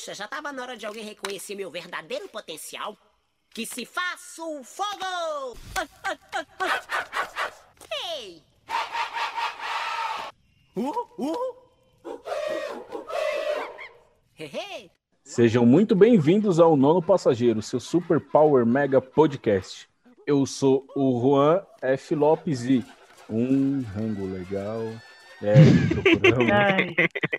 Puxa, já tava na hora de alguém reconhecer meu verdadeiro potencial. Que se faça o fogo! Ei! Uh, uh. Sejam muito bem-vindos ao Nono Passageiro, seu Super Power Mega Podcast. Eu sou o Juan F. Lopes e um rango legal. É. Ai,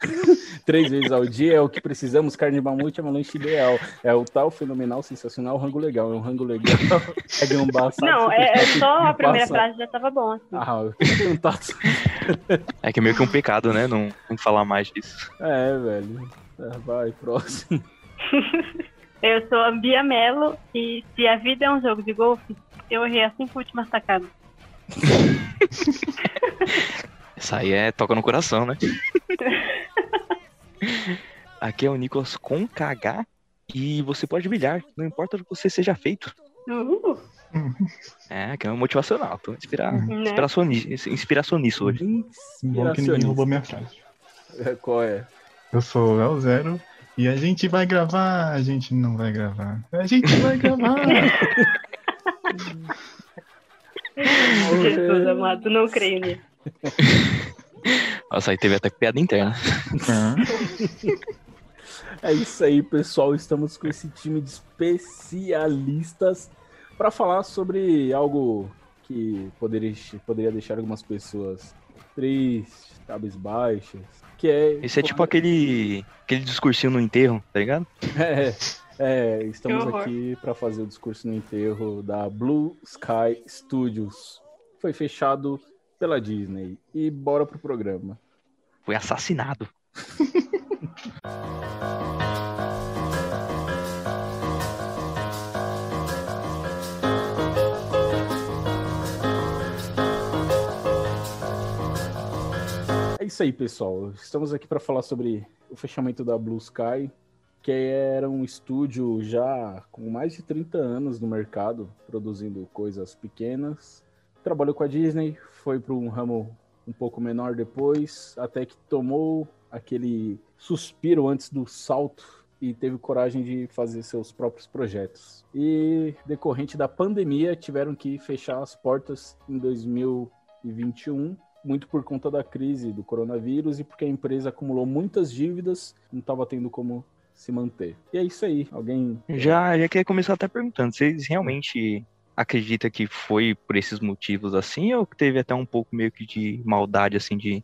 Três vezes ao dia é o que precisamos. Carne de mamute é uma lanche ideal. É o tal fenomenal, sensacional rango legal. É um rango legal. É um baçado, não, é, é só a primeira passa- frase já tava bom. Assim. Ah, eu. É que é meio que um pecado, né? Não, não falar mais disso. É, velho. É, Vai, próximo. Eu sou a Bia Mello e se a vida é um jogo de golfe, eu errei as cinco últimas sacadas. Essa aí é toca no coração, né? Aqui é o Nicolas com KH e você pode brilhar, não importa o que você seja feito. Uh, É, que é um motivacional. Tô inspira... Né? inspiracioni... inspiracionista hoje. Bom que ninguém roubou minha frase. É, Qual é? Eu sou o El Zero e a gente vai gravar, a gente não vai gravar. A gente vai gravar. Jesus amado, não creio nisso. Nossa, aí teve até piada interna. Ah, É isso aí, pessoal. Estamos com esse time de especialistas para falar sobre algo que poderia, poderia deixar algumas pessoas tristes, cabisbaixas. Que é. Esse é tipo aquele, aquele discursinho no enterro, tá ligado? É, é, estamos aqui para fazer o discurso no enterro da Blue Sky Studios. Foi fechado pela Disney. E bora pro programa. Foi assassinado. É isso aí, pessoal. Estamos aqui para falar sobre o fechamento da Blue Sky, que era um estúdio já com mais de 30 anos no mercado, produzindo coisas pequenas. Trabalhou com a Disney, foi para um ramo um pouco menor depois, até que tomou aquele suspiro antes do salto e teve coragem de fazer seus próprios projetos. E decorrente da pandemia, tiveram que fechar as portas em 2021 muito por conta da crise do coronavírus e porque a empresa acumulou muitas dívidas, não estava tendo como se manter. E é isso aí. Alguém. Já, já queria começar até perguntando, vocês realmente acreditam que foi por esses motivos assim, ou que teve até um pouco meio que de maldade, assim, de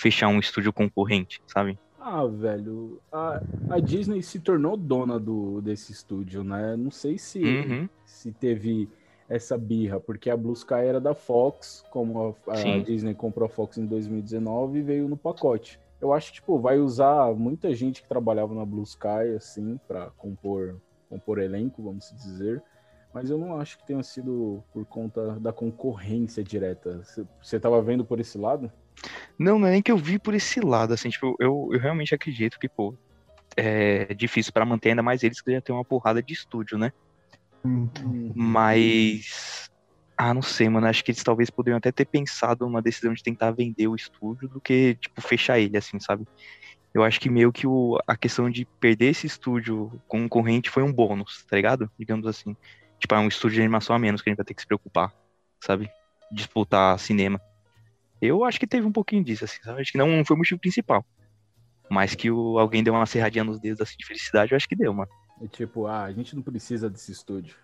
fechar um estúdio concorrente, sabe? Ah, velho, a, a Disney se tornou dona do, desse estúdio, né? Não sei se, Uhum. se teve essa birra, porque a Blue Sky era da Fox, como a, a. Disney comprou a Fox em 2019 e veio no pacote. Eu acho que, tipo, vai usar muita gente que trabalhava na Blue Sky, assim, para compor, compor elenco, vamos dizer. Mas eu não acho que tenha sido por conta da concorrência direta. Você- Você tava vendo por esse lado? Não, não é nem que eu vi por esse lado, assim, tipo, eu, eu realmente acredito que, pô, é difícil pra manter ainda mais eles que já tem uma porrada de estúdio, né? então, Mas. Ah, não sei, mano. Acho que eles talvez poderiam até ter pensado numa decisão de tentar vender o estúdio do que, tipo, fechar ele, assim, sabe? Eu acho que meio que o, a questão de perder esse estúdio concorrente foi um bônus, tá ligado? Digamos assim. Tipo, é um estúdio de animação a menos que a gente vai ter que se preocupar, sabe? Disputar cinema. Eu acho que teve um pouquinho disso, assim, sabe? Acho que não foi o motivo principal. Mas que o, alguém deu uma serradinha nos dedos assim, de felicidade, eu acho que deu, mano. É tipo, ah, a gente não precisa desse estúdio.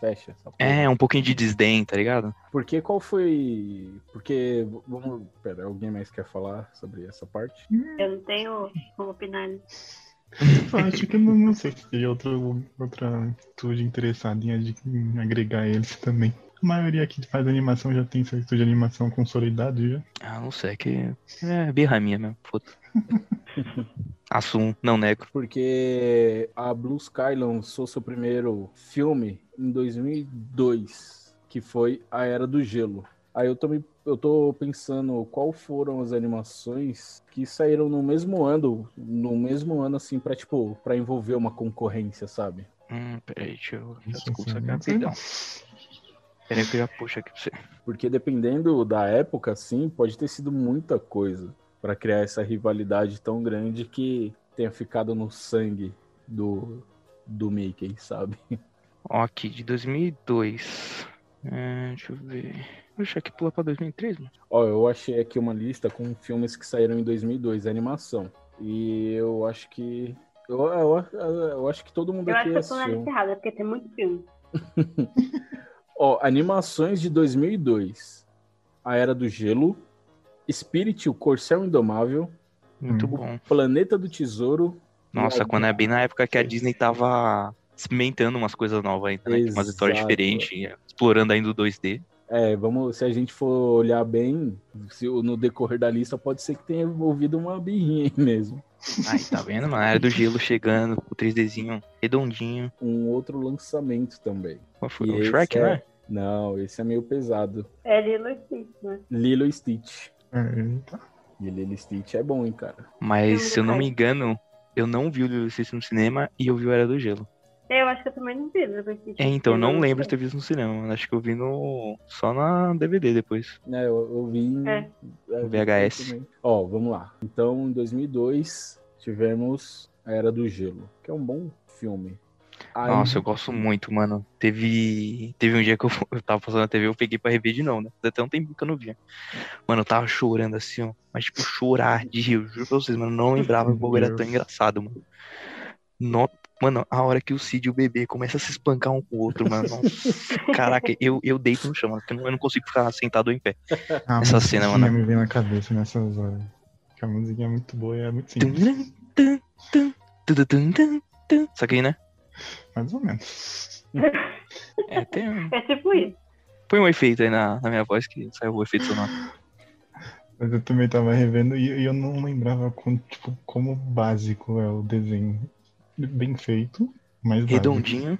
Fecha. É, um pouquinho de desdém, tá ligado? Porque qual foi. Porque. Vamos. Pera, alguém mais quer falar sobre essa parte? Eu não tenho como opinar. Eu acho que não, não sei se teria outro, outra estúdio interessado em, ad- em agregar eles também. A maioria aqui que faz animação já tem seu estúdio de animação consolidado já. Ah, não sei, é que é birra minha mesmo, foda Assumo, não nego. Porque a Blue Sky lançou seu primeiro filme em 2002, que foi A Era do Gelo. Aí eu tô, me- eu tô pensando qual foram as animações que saíram no mesmo ano, no mesmo ano assim, pra, tipo, pra envolver uma concorrência, sabe? Hum, peraí, deixa eu. Desculpa, rapidão. Peraí que eu já puxo aqui pra você. Porque dependendo da época, assim, pode ter sido muita coisa pra criar essa rivalidade tão grande que tenha ficado no sangue do, do Mickey, sabe? Ó, aqui, de 2002. É, deixa eu ver. Puxa, aqui pula pra 2003, mano. Ó, eu achei aqui uma lista com filmes que saíram em 2002, animação. E eu acho que. Eu, eu, eu acho que todo mundo Eu acho aqui que eu tô na lista errada, porque tem muito filme. Ó, animações de 2002. A Era do Gelo. Spirit, o Corcel Indomável. Muito bom. Planeta do Tesouro. Nossa, quando é bem na época que a Disney tava experimentando umas coisas novas ainda, né? Umas histórias diferentes, explorando ainda o 2D. É, vamos, se a gente for olhar bem, se, no decorrer da lista, pode ser que tenha envolvido uma birrinha aí mesmo. Aí, tá vendo, mano? A Era do Gelo chegando, o 3Dzinho redondinho. Um outro lançamento também. Qual foi? E O Shrek, é- né? Não, esse é meio pesado. É Lilo e Stitch, né? Lilo e Stitch. Eita. E Lilo e Stitch é bom, hein, cara. Mas, se eu não me engano, eu não vi o Lilo e Stitch no cinema e eu vi o Era do Gelo. Eu acho que eu também não vi Lilo e Stitch. É, então, não lembro de ter visto no cinema. mano. Acho que eu vi no... só na DVD depois. É, eu, eu vi em É. é, VHS. também. Ó, vamos lá. Então, em 2002, tivemos A Era do Gelo, que é um bom filme. Aí- Nossa, eu gosto muito, mano. Teve, teve um dia que eu, eu tava passando na TV, eu peguei pra rever de novo, né? Até um tempo que eu não via. Mano, eu tava chorando assim, ó. Mas, tipo, chorar de rir. Eu juro pra vocês, mano. eu Não lembrava que o era tão engraçado, mano. No... Mano, a hora que o Cid e o bebê começam a se espancar um com o outro, mano. Caraca, eu, eu deito no chão, mano. porque Eu não, eu não consigo ficar sentado ou em pé. A Essa cena, mano. me vem na cabeça nessas horas. Que a musiquinha é muito boa e é muito simples. Isso aqui, né? Mais ou menos. É, tem... um- É tipo isso. Põe um efeito aí na, na minha voz que saiu o efeito sonoro. Mas eu também tava revendo e e eu não lembrava com, tipo, como básico é o desenho. Bem feito, mas. Redondinho.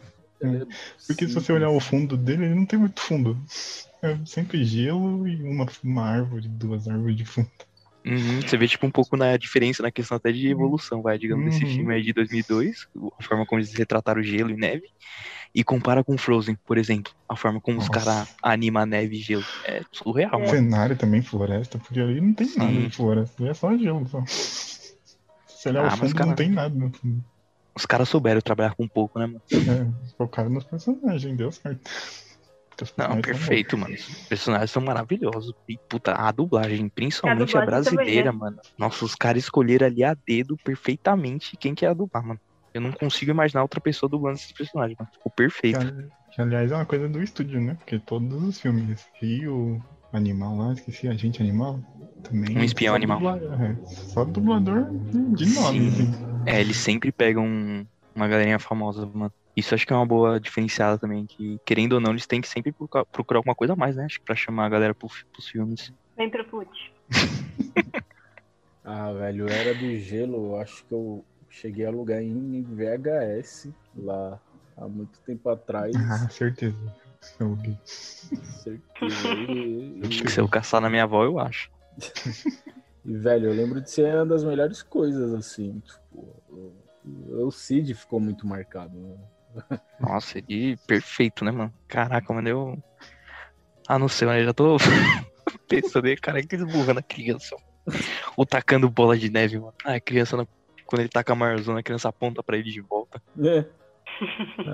Porque se você olhar o fundo dele, ele não tem muito fundo. É sempre gelo e uma, uma árvore, duas árvores de fundo. Uhum, você vê, tipo, um pouco na diferença na questão até de evolução, vai, digamos, desse Uhum. filme aí de 2002, a forma como eles retrataram gelo e neve, e compara com Frozen, por exemplo, a forma como os Nossa. caras animam neve e gelo. É surreal, É. mano. Cenário também, floresta, porque ali não tem nada Sim. de floresta, ali é só gelo. Só. Se olhar Ah, o fundo, cara- não tem nada no fundo. Os caras souberam trabalhar com pouco, né, mano? É, focaram nos personagens, deu certo. Não, perfeito, mano. Os personagens são maravilhosos. E, puta, a dublagem, principalmente a, A dublagem também, brasileira, né? mano. Nossa, os caras escolheram ali a dedo perfeitamente quem quer dublar, mano. Eu não consigo imaginar outra pessoa dublando esses personagens, mano. Ficou perfeito. Que, que, aliás é uma coisa do estúdio, né? Porque todos os filmes. E o animal lá, esqueci, Agente Animal. Também. Um espião só animal. dubla- é, só dublador de nome, Sim. assim. É, eles sempre pegam uma galerinha famosa, mano. Isso acho que é uma boa diferenciada também, que querendo ou não, eles têm que sempre procurar, procurar alguma coisa a mais, né? Acho que pra chamar a galera pro, pros filmes. Vem pro put. Ah, velho, Era do Gelo, acho que eu cheguei a alugar em VHS lá há muito tempo atrás. Ah, certeza. Certeza. E, e- Se eu caçar na minha avó, eu acho. e, velho, eu lembro de ser uma das melhores coisas, assim. Tipo, o, Cid ficou muito marcado. Né? Nossa, ele perfeito, né, mano? Caraca, mano, eu. Ah, não sei, mano, eu já tô pensando aí, cara, que esburrando a criança. Ou tacando bola de neve, mano. Ah, a criança, na- quando ele taca a marzona, a criança aponta pra ele de volta. É.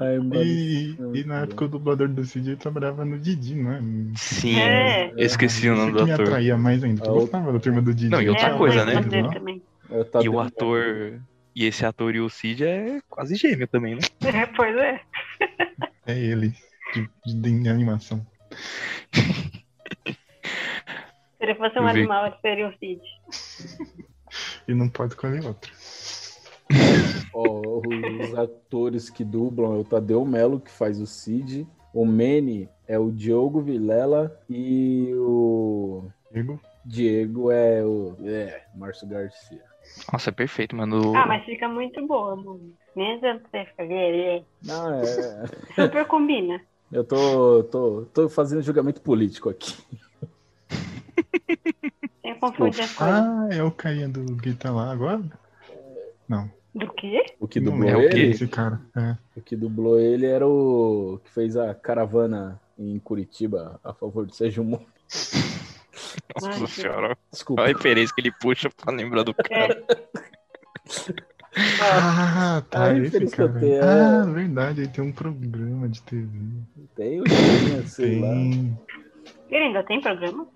Ai, mano, E, é e muito na época o dublador do Cid trabalhava no Didi, não é? Sim, É. eu esqueci o nome do que me ator. atraía mais ainda. Ah, Eu o- gostava da turma do Didi. Não, e outra é, coisa, né? É. E o ator. E esse ator e o Cid é quase gêmeo também, né? É, pois é. É ele, de, de, de animação. Se ele fosse um Eu animal, ele seria o Cid. E não pode escolher outro. Ó, os atores que dublam é o Tadeu Melo, que faz o Cid. O Manny é o Diogo Vilela. E o Diego, Diego é o. É, Márcio Garcia. Nossa, é perfeito, mano. Ah, mas fica muito boa, mano. Mesmo você ficar ver, Não, é. super combina. Eu tô, tô, tô fazendo julgamento político aqui. Sem confundir as coisas. Ah, é o carinha do tá lá agora? Não. Do quê? O que não dublou é ele, Esse cara. É. o que dublou ele era o que fez a caravana em Curitiba a favor do Sérgio Moro. Nossa Ai, senhora. Desculpa. Olha a referência que ele puxa pra lembrar do cara. É, Ah, tá. A esse que eu cara. é- Ah, verdade, ele tem um programa de TV. Tem o sei lá. Tem. Ele ainda tem programa?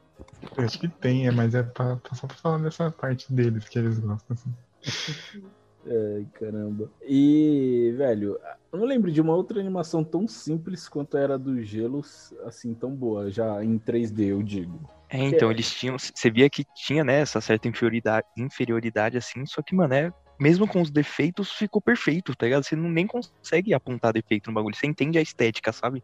Eu acho que tem, é, mas é pra- só pra falar dessa parte deles que eles gostam. Assim. Ai, caramba. E, velho, eu não lembro de uma outra animação tão simples quanto era do Gelo, assim, tão boa, já em 3D, eu digo. É, então, eles tinham. Você via que tinha, né, essa certa inferioridade, inferioridade assim, só que, mano, é, mesmo com os defeitos, ficou perfeito, tá ligado? Você não, nem consegue apontar defeito no bagulho. Você entende a estética, sabe?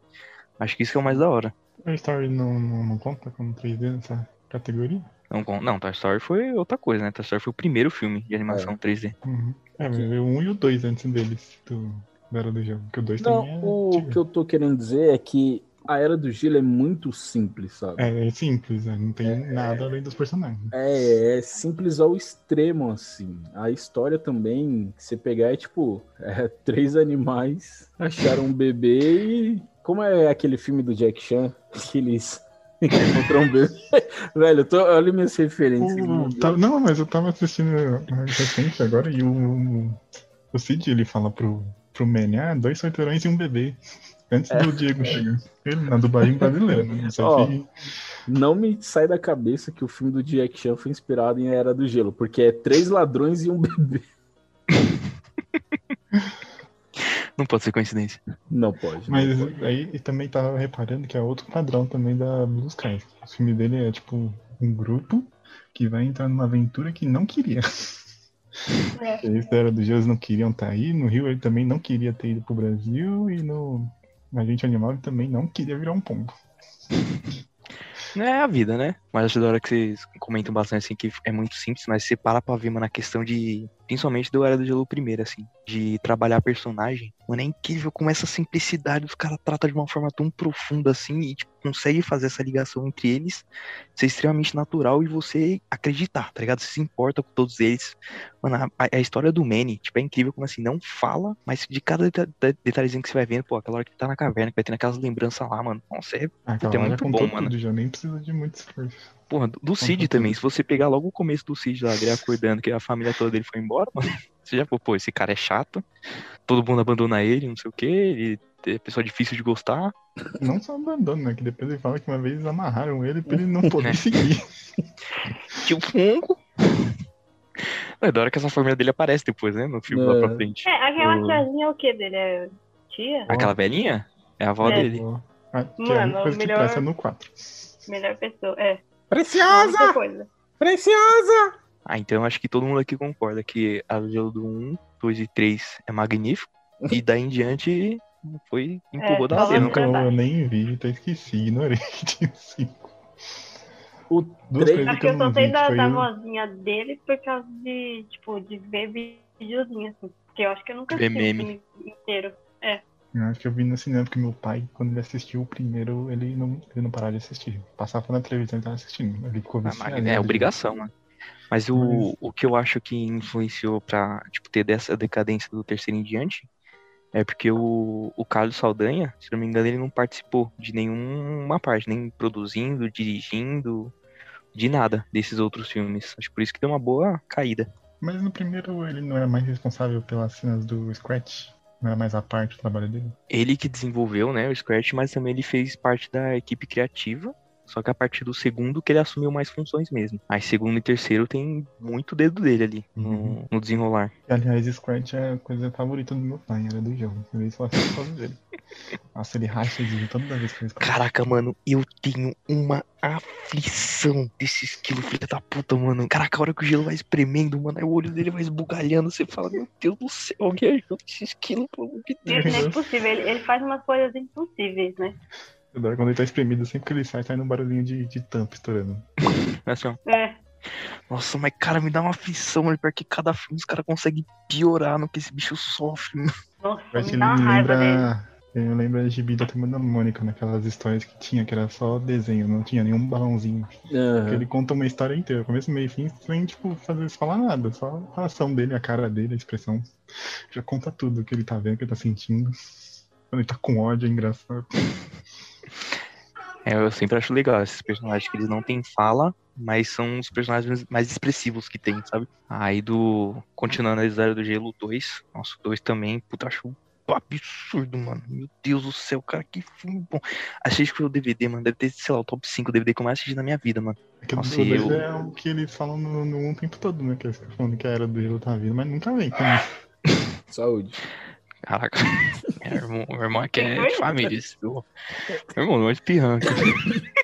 Acho que isso que é o mais da hora. A Story não, não, não conta como 3D nessa categoria? Não, não, Toy Story foi outra coisa, né? Toy Story foi o primeiro filme de animação 3D. Uhum. É, mas veio o 1 e o 2 antes deles, do, da Era do Jogo. Que o 2 Não, também é. o antigo. que eu tô querendo dizer é que a Era do Gelo é muito simples, sabe? É, é simples, né? não tem nada além dos personagens. É, é simples ao extremo, assim. A história também, se você pegar, é tipo, é, três animais acharam um bebê e. Como é aquele filme do Jack Chan? Que eles encontram um bebê. Velho, eu tô, olha minhas referências. O- tá- não, mas eu tava assistindo mais recente agora e o, o Cid ele fala pro, pro Manny, ah, dois solteirões e um bebê. Antes do Diego chegar. Ele na dublagem brasileira, né? Não sei Ó. se- Não me sai da cabeça que o filme do Jack Chan foi inspirado em Era do Gelo, porque é três ladrões e um bebê. Não pode ser coincidência. Não pode. Mas não pode. aí e também tava reparando que é outro padrão também da Blue Sky. O filme dele é tipo um grupo que vai entrar numa aventura que não queria. É. Eles da Era dos Gêmeos não queriam estar aí, no Rio ele também não queria ter ido pro Brasil e no Agente Animal ele também não queria virar um pombo. É a vida, né? Mas acho da hora que vocês comentam bastante, assim, que é muito simples, mas você para pra ver, mano, a questão de. Principalmente do Era do Gelo primeiro, assim, de trabalhar personagem. Mano, é incrível como essa simplicidade os caras tratam de uma forma tão profunda, assim, e, tipo, consegue fazer essa ligação entre eles ser extremamente natural e você acreditar, tá ligado? Você se importa com todos eles. Mano, a, a história do Manny, tipo, é incrível como assim, não fala, mas de cada deta- de- detalhezinho que você vai vendo, pô, aquela hora que ele tá na caverna, que vai tendo aquelas lembranças lá, mano. Nossa, é Ah, é muito bom, mano. tudo, já nem precisa de muito esforço. Porra, do, do Cid também. Se você pegar logo o começo do Cid lá, ele acordando que a família toda dele foi embora, mano. Você já, pô, pô, esse cara é chato. Todo mundo abandona ele, não sei o quê. Ele é pessoa difícil de gostar. Não só abandono, né? Que depois ele fala que uma vez eles amarraram ele pra ele não poder seguir. Tipo, fungo. É da hora que essa família dele aparece depois, né? No filme lá É. pra frente. É, aquela O- tiazinha é o que dele? É tia? Aquela velhinha é a avó É. dele. Ah, que é a Mano, que melhor- presta no 4. Melhor pessoa. É. Preciosa! Preciosa! Ah, então acho que todo mundo aqui concorda que a gelo do 1, 2 e 3 é magnífico. E daí em diante foi empurrou É, da ladeira, no Eu, nem vi, até esqueci, ignorei que tinha 5. O Duas três- coisas Acho que eu só sei vi, da, da vozinha dele por causa de, tipo, de ver videozinho, assim. Porque eu acho que eu nunca assisti o filme inteiro. Eu acho que eu vi no cinema, porque meu pai, quando ele assistiu o primeiro, ele não, ele não parava de assistir. Passava na televisão e tava assistindo. Ele ficou Ah, viciado. É obrigação, mano. Mas o, Mas- o que eu acho que influenciou pra tipo, ter dessa decadência do terceiro em diante é porque o, o Carlos Saldanha, se não me engano, ele não participou de nenhuma parte, nem produzindo, dirigindo, de nada desses outros filmes. Acho por isso que deu uma boa caída. Mas no primeiro ele não era mais responsável pelas cenas do Scratch? Não era mais a parte do trabalho dele? Ele que desenvolveu, né, o Scratch, mas também ele fez parte da equipe criativa. Só que a partir do segundo que ele assumiu mais funções mesmo. Aí segundo e terceiro tem muito dedo dele ali no, Uhum. no desenrolar. E, aliás, Scratch é a coisa favorita do meu pai, era do jogo. Eu só assisto por causa dele. Nossa, ele racha de toda vez que ele Scratch. Caraca, mano, eu tenho uma aflição desse esquilo, filho da puta, mano. Caraca, a hora que o gelo vai espremendo, mano, aí o olho dele vai esbugalhando. Você fala, meu Deus do céu, alguém ajuda esse esquilo, pelo amor de Deus. Isso não é impossível. Ele, ele faz umas coisas impossíveis, né? Eu adoro quando ele tá espremido, sempre que ele sai, sai num barulhinho de, de tampa estourando. Assim, ó. É. Nossa, mas cara, me dá uma aflição, mano, porque cada filme os caras conseguem piorar no que esse bicho sofre, mano. Nossa, Eu acho que me ele dá uma raiva dele. lembra. Ele lembra a gibi da Turma da Mônica, naquelas histórias que tinha, que era só desenho, não tinha nenhum balãozinho. Aham. Ele conta uma história inteira, começo, meio e fim, sem, tipo, fazer, falar nada. Só a ação dele, a cara dele, a expressão. Já conta tudo o que ele tá vendo, o que ele tá sentindo. Quando ele tá com ódio, é engraçado. É, eu sempre acho legal esses personagens que eles não têm fala, mas são os personagens mais expressivos que tem, sabe? Aí do. Continuando a história do Gelo 2. Nossa, o 2 também, puta, acho um absurdo, mano. Meu Deus do céu, cara, que filme bom. Achei que foi o DVD, mano. Deve ter, sei lá, o top 5 DVD que eu mais assisti na minha vida, mano. Aquele Nossa, do dois eu- é o que eles falam no, no um tempo todo, né? Que eles ficam falando que a era do gelo tá vindo, mas nunca vem. também. Saúde. Caraca. Meu irmão, meu irmão aqui é de família, esse viu? Meu irmão, não é de pirranca.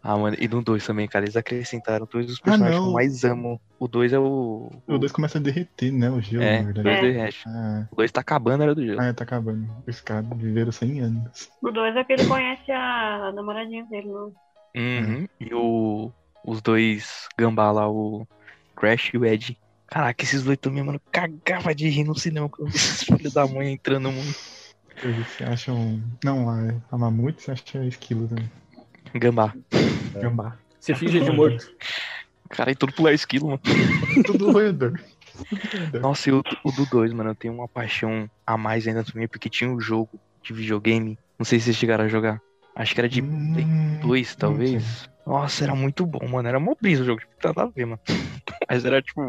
Ah, mano, e no 2 também, cara, eles acrescentaram dois dos Ah, personagens que não. eu mais amo. O 2 é o. O 2 começa a derreter, né? O gelo, É, na verdade. 2 É. derrete. Ah, O 2 tá acabando, era do gelo. ah, tá acabando. Os caras viveram 100 anos. O dois é que ele conhece a namoradinha dele, não. Uhum. E o, os dois gambá lá, o Crash e o Ed. Caraca, esses dois também, mano, cagava de rir no cinema quando eu vi esses filhos da mãe entrando muito. Eles se acham. Não, a, a mamute se acha esquilo também. Gambá. Gambá. Você finge de morto. Cara, e tudo pular esquilo, mano. Tudo roedor. Nossa, e o, o do 2, mano, eu tenho uma paixão a mais ainda também, porque tinha um jogo de videogame. Não sei se vocês chegaram a jogar. Acho que era de Play Hum, 2, talvez. Nossa, era muito bom, mano. Era mó brisa o jogo, tipo, nada a ver, mano. Mas era tipo.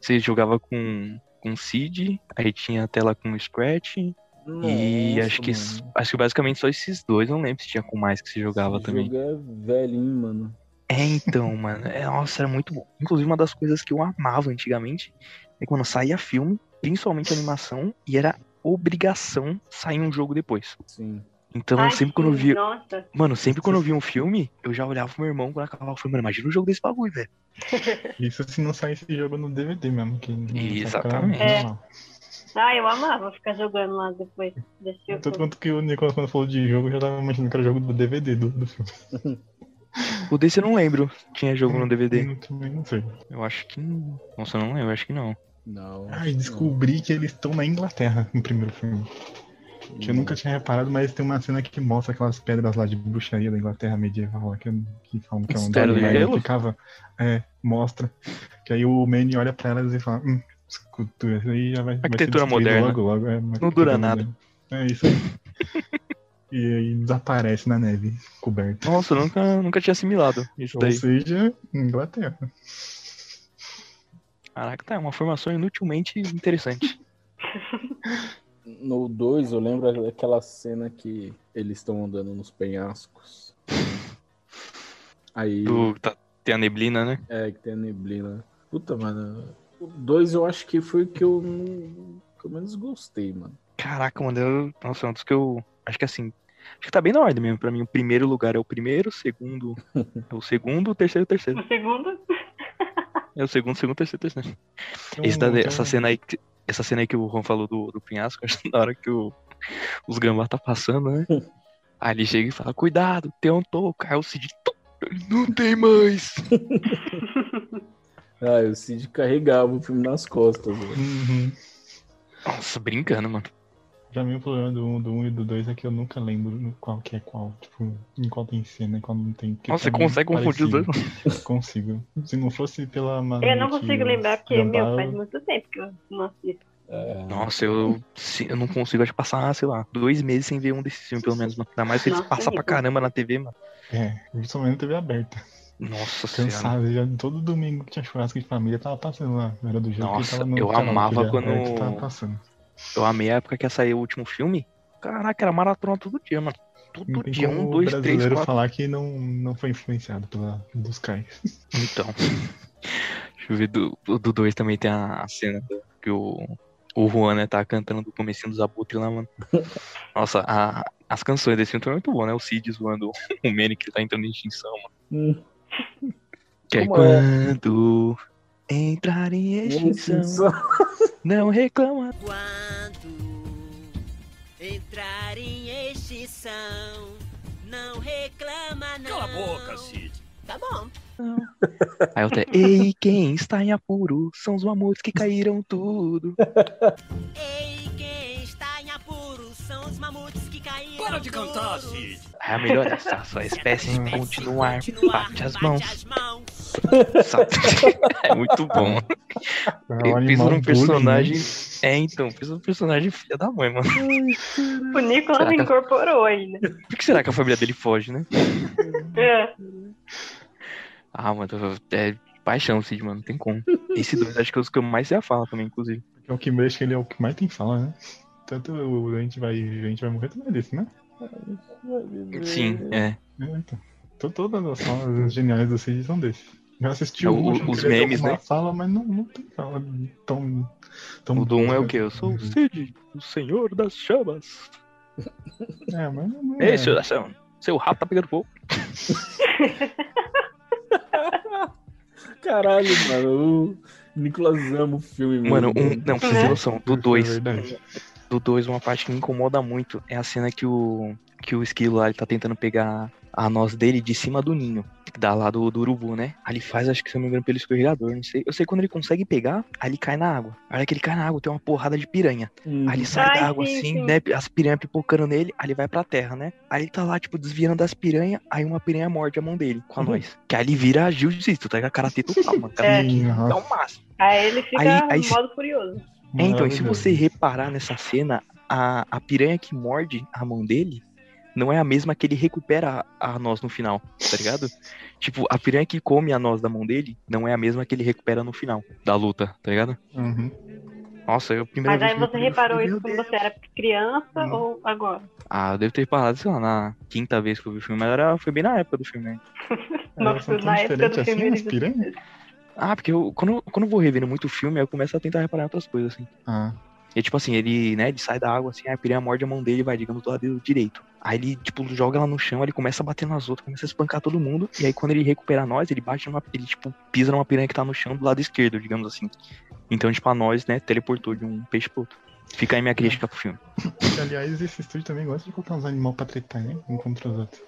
Você jogava com, com Seed, aí tinha a tela com Scratch. e Nossa, acho que mano. acho que basicamente só esses dois. Não lembro se tinha com mais que se jogava Esse também. jogo é velhinho, mano. É, então, mano. É, nossa, era muito bom. Inclusive, uma das coisas que eu amava antigamente é quando saía filme, principalmente animação, e era obrigação sair um jogo depois. Sim. Então, Ai, sempre quando eu via. Nossa. Mano, sempre quando eu via um filme, eu já olhava pro meu irmão quando acabava o filme. Mano, imagina o jogo desse bagulho, velho. Isso se não sair esse jogo no DVD mesmo. Que não Exatamente. normal. Ah, eu amava ficar jogando lá depois desse Tanto filme. quanto que o Nicolas, quando falou de jogo, eu já tava imaginando que era jogo do DVD do, do filme. O desse eu não lembro. Tinha jogo no DVD. Eu também não sei. Eu acho que. não. Nossa, eu não lembro, acho que não. Não. Ai, descobri que eles estão na Inglaterra no primeiro filme. Que eu nunca tinha reparado, mas tem uma cena que mostra aquelas pedras lá de bruxaria da Inglaterra medieval, que, que falam que é um que ficava. É, mostra. Que aí o Manny olha pra elas e fala, hum, escultura, isso aí já vai, vai ser Arquitetura destruído moderna. logo, logo. É, Não dura nada. moderna. É isso aí. e aí desaparece na neve, coberto. Nossa, eu nunca, nunca tinha assimilado isso Ou daí. seja, Inglaterra. Caraca, tá, é uma formação inutilmente interessante. No 2, eu lembro daquela cena que eles estão andando nos penhascos. Aí. Do, tá, tem a neblina, né? É, que tem a neblina. Puta, mano. O 2 eu acho que foi o que eu, não- que eu menos gostei, mano. Caraca, mano, eu, nossa, é um dos que eu. Acho que assim. Acho que tá bem na ordem mesmo. Pra mim, o primeiro lugar é o primeiro, o segundo é o segundo, o terceiro é o terceiro. O segundo. É o segundo, segundo, terceiro, terceiro. Esse da- essa cena aí, que- essa cena aí que o Ron falou do, do penhasco, acho que na hora que o, os gambá tá passando, né? Aí ele chega e fala, cuidado, tem um toco. Aí o Cid, "Tu- ele não tem mais. Ah, o Cid carregava o filme nas costas, velho. Uhum. Nossa, brincando, mano. Pra mim o problema do 1 do um e do 2 é que eu nunca lembro qual que é qual. Tipo, em qual tem cena e qual não tem. porque Nossa, você é consegue confundir os dois? Consigo. Se não fosse pela Eu não consigo lembrar, porque, meu, faz muito tempo que eu não assisto. É, Nossa, eu, eu não consigo, acho que passar, sei lá, dois meses sem ver um desses filmes, pelo menos. Ainda mais se eles Nossa, passam pra caramba na TV, mano. É, principalmente TV aberta. Nossa senhora. Cansado, já todo domingo que tinha churrasco de família tava passando lá. Era do jogo Nossa, que tava no eu canal amava quando- Tava passando. Eu amei a época que ia sair o último filme. Caraca, era maratona todo dia, mano. Todo dia, um, o dois, três, brasileiro quatro. falar que não, não foi influenciado pela dos cais. Então. Deixa eu ver, do, do 2 também tem a, a cena que o, o Juan, né, tá cantando do comecinho dos abutres lá, mano. Nossa, a- as canções desse filme estão muito boas, né? O Cid zoando o Manny que tá entrando em extinção, mano. Hum, Que é Como é? quando entrar em extinção, não reclama. Quando entrar em extinção, não reclama não. Cala a boca, Cid. Tá bom. Aí outra, ei, quem está em apuro são os mamutes que caíram tudo. Ei, quem está em apuro são os mamutes Para de cantar. Cid. Aí a melhor é essa, sua espécie Hum. continuar, bate as mãos. É muito bom. É um Ele animal fez um personagem. né? É, então, fez um personagem filha da mãe, mano. O Nicolas que- incorporou ainda. Por que será que a família dele foge, né? É. Ah, mano, é paixão, Cid, mano, não tem como. Esse dois acho que é os que eu mais ia falar também, inclusive. É o que mexe, que ele é o que mais tem fala, né? Tanto a gente vai, a gente vai morrer também desse, né? Sim, é. É, então. To- Todas as falas geniais do Cid são desses. Já assisti É, o, os memes, né? fala, mas não, não tem fala tão, tão O do um é o quê? Eu sou o Cid, o senhor das chamas. É, mas não é. Ei, senhor das chamas. Seu rato tá pegando fogo. Caralho, mano. O Nicolas ama o filme, mesmo. Mano, um. Não, pra vocês terem Né? noção, do Isso é 2. verdade. Do 2, uma parte que me incomoda muito é a cena que o, que o esquilo lá ele tá tentando pegar a noz dele de cima do ninho, da lá do, do urubu, né? Aí ele faz, acho que se eu não me engano, pelo escorregador, não sei. Eu sei quando ele consegue pegar, aí ele cai na água. A hora que ele cai na água, tem uma porrada de piranha. Hum. Aí ele sai Ai, da água sim, assim, sim. né? As piranhas pipocando nele, aí ele vai pra terra, né? Aí ele tá lá, tipo, desviando das piranhas, aí uma piranha morde a mão dele com a Uhum. noz. Que aí ele vira jiu-jitsu, tá ligado? Karatê total, mano. É. Dá nossa, o máximo. Aí ele fica Aí- aí modo furioso. É, então, e se você reparar nessa cena, a, a piranha que morde a mão dele não é a mesma que ele recupera a, a noz no final, tá ligado? tipo, a piranha que come a noz da mão dele não é a mesma que ele recupera no final da luta, tá ligado? Uhum. Nossa, eu a primeira Mas vez aí você reparou isso "Meu quando Deus." você era criança Não. ou agora? Ah, eu devo ter parado, sei lá, na quinta vez que eu vi o filme, mas era, foi bem na época do filme, né? Nossa, tão na época do diferentes filme assim? Ah, porque eu, quando, eu- quando eu vou revendo muito filme, eu começo a tentar reparar em outras coisas, assim. Ah, E tipo assim, ele, né, ele sai da água assim, a piranha morde a mão dele e vai, digamos, do lado direito. Aí ele, tipo, joga ela no chão, ele começa a bater nas outras, começa a espancar todo mundo. E aí quando ele recupera a nós, ele bate numa. Ele, tipo, pisa numa piranha que tá no chão do lado esquerdo, digamos assim. Então, tipo, a nós, né, teleportou de um peixe pro outro. Fica aí minha crítica pro filme. aliás, esse estúdio também gosta de colocar uns animais pra tretar, né? Um contra os outros.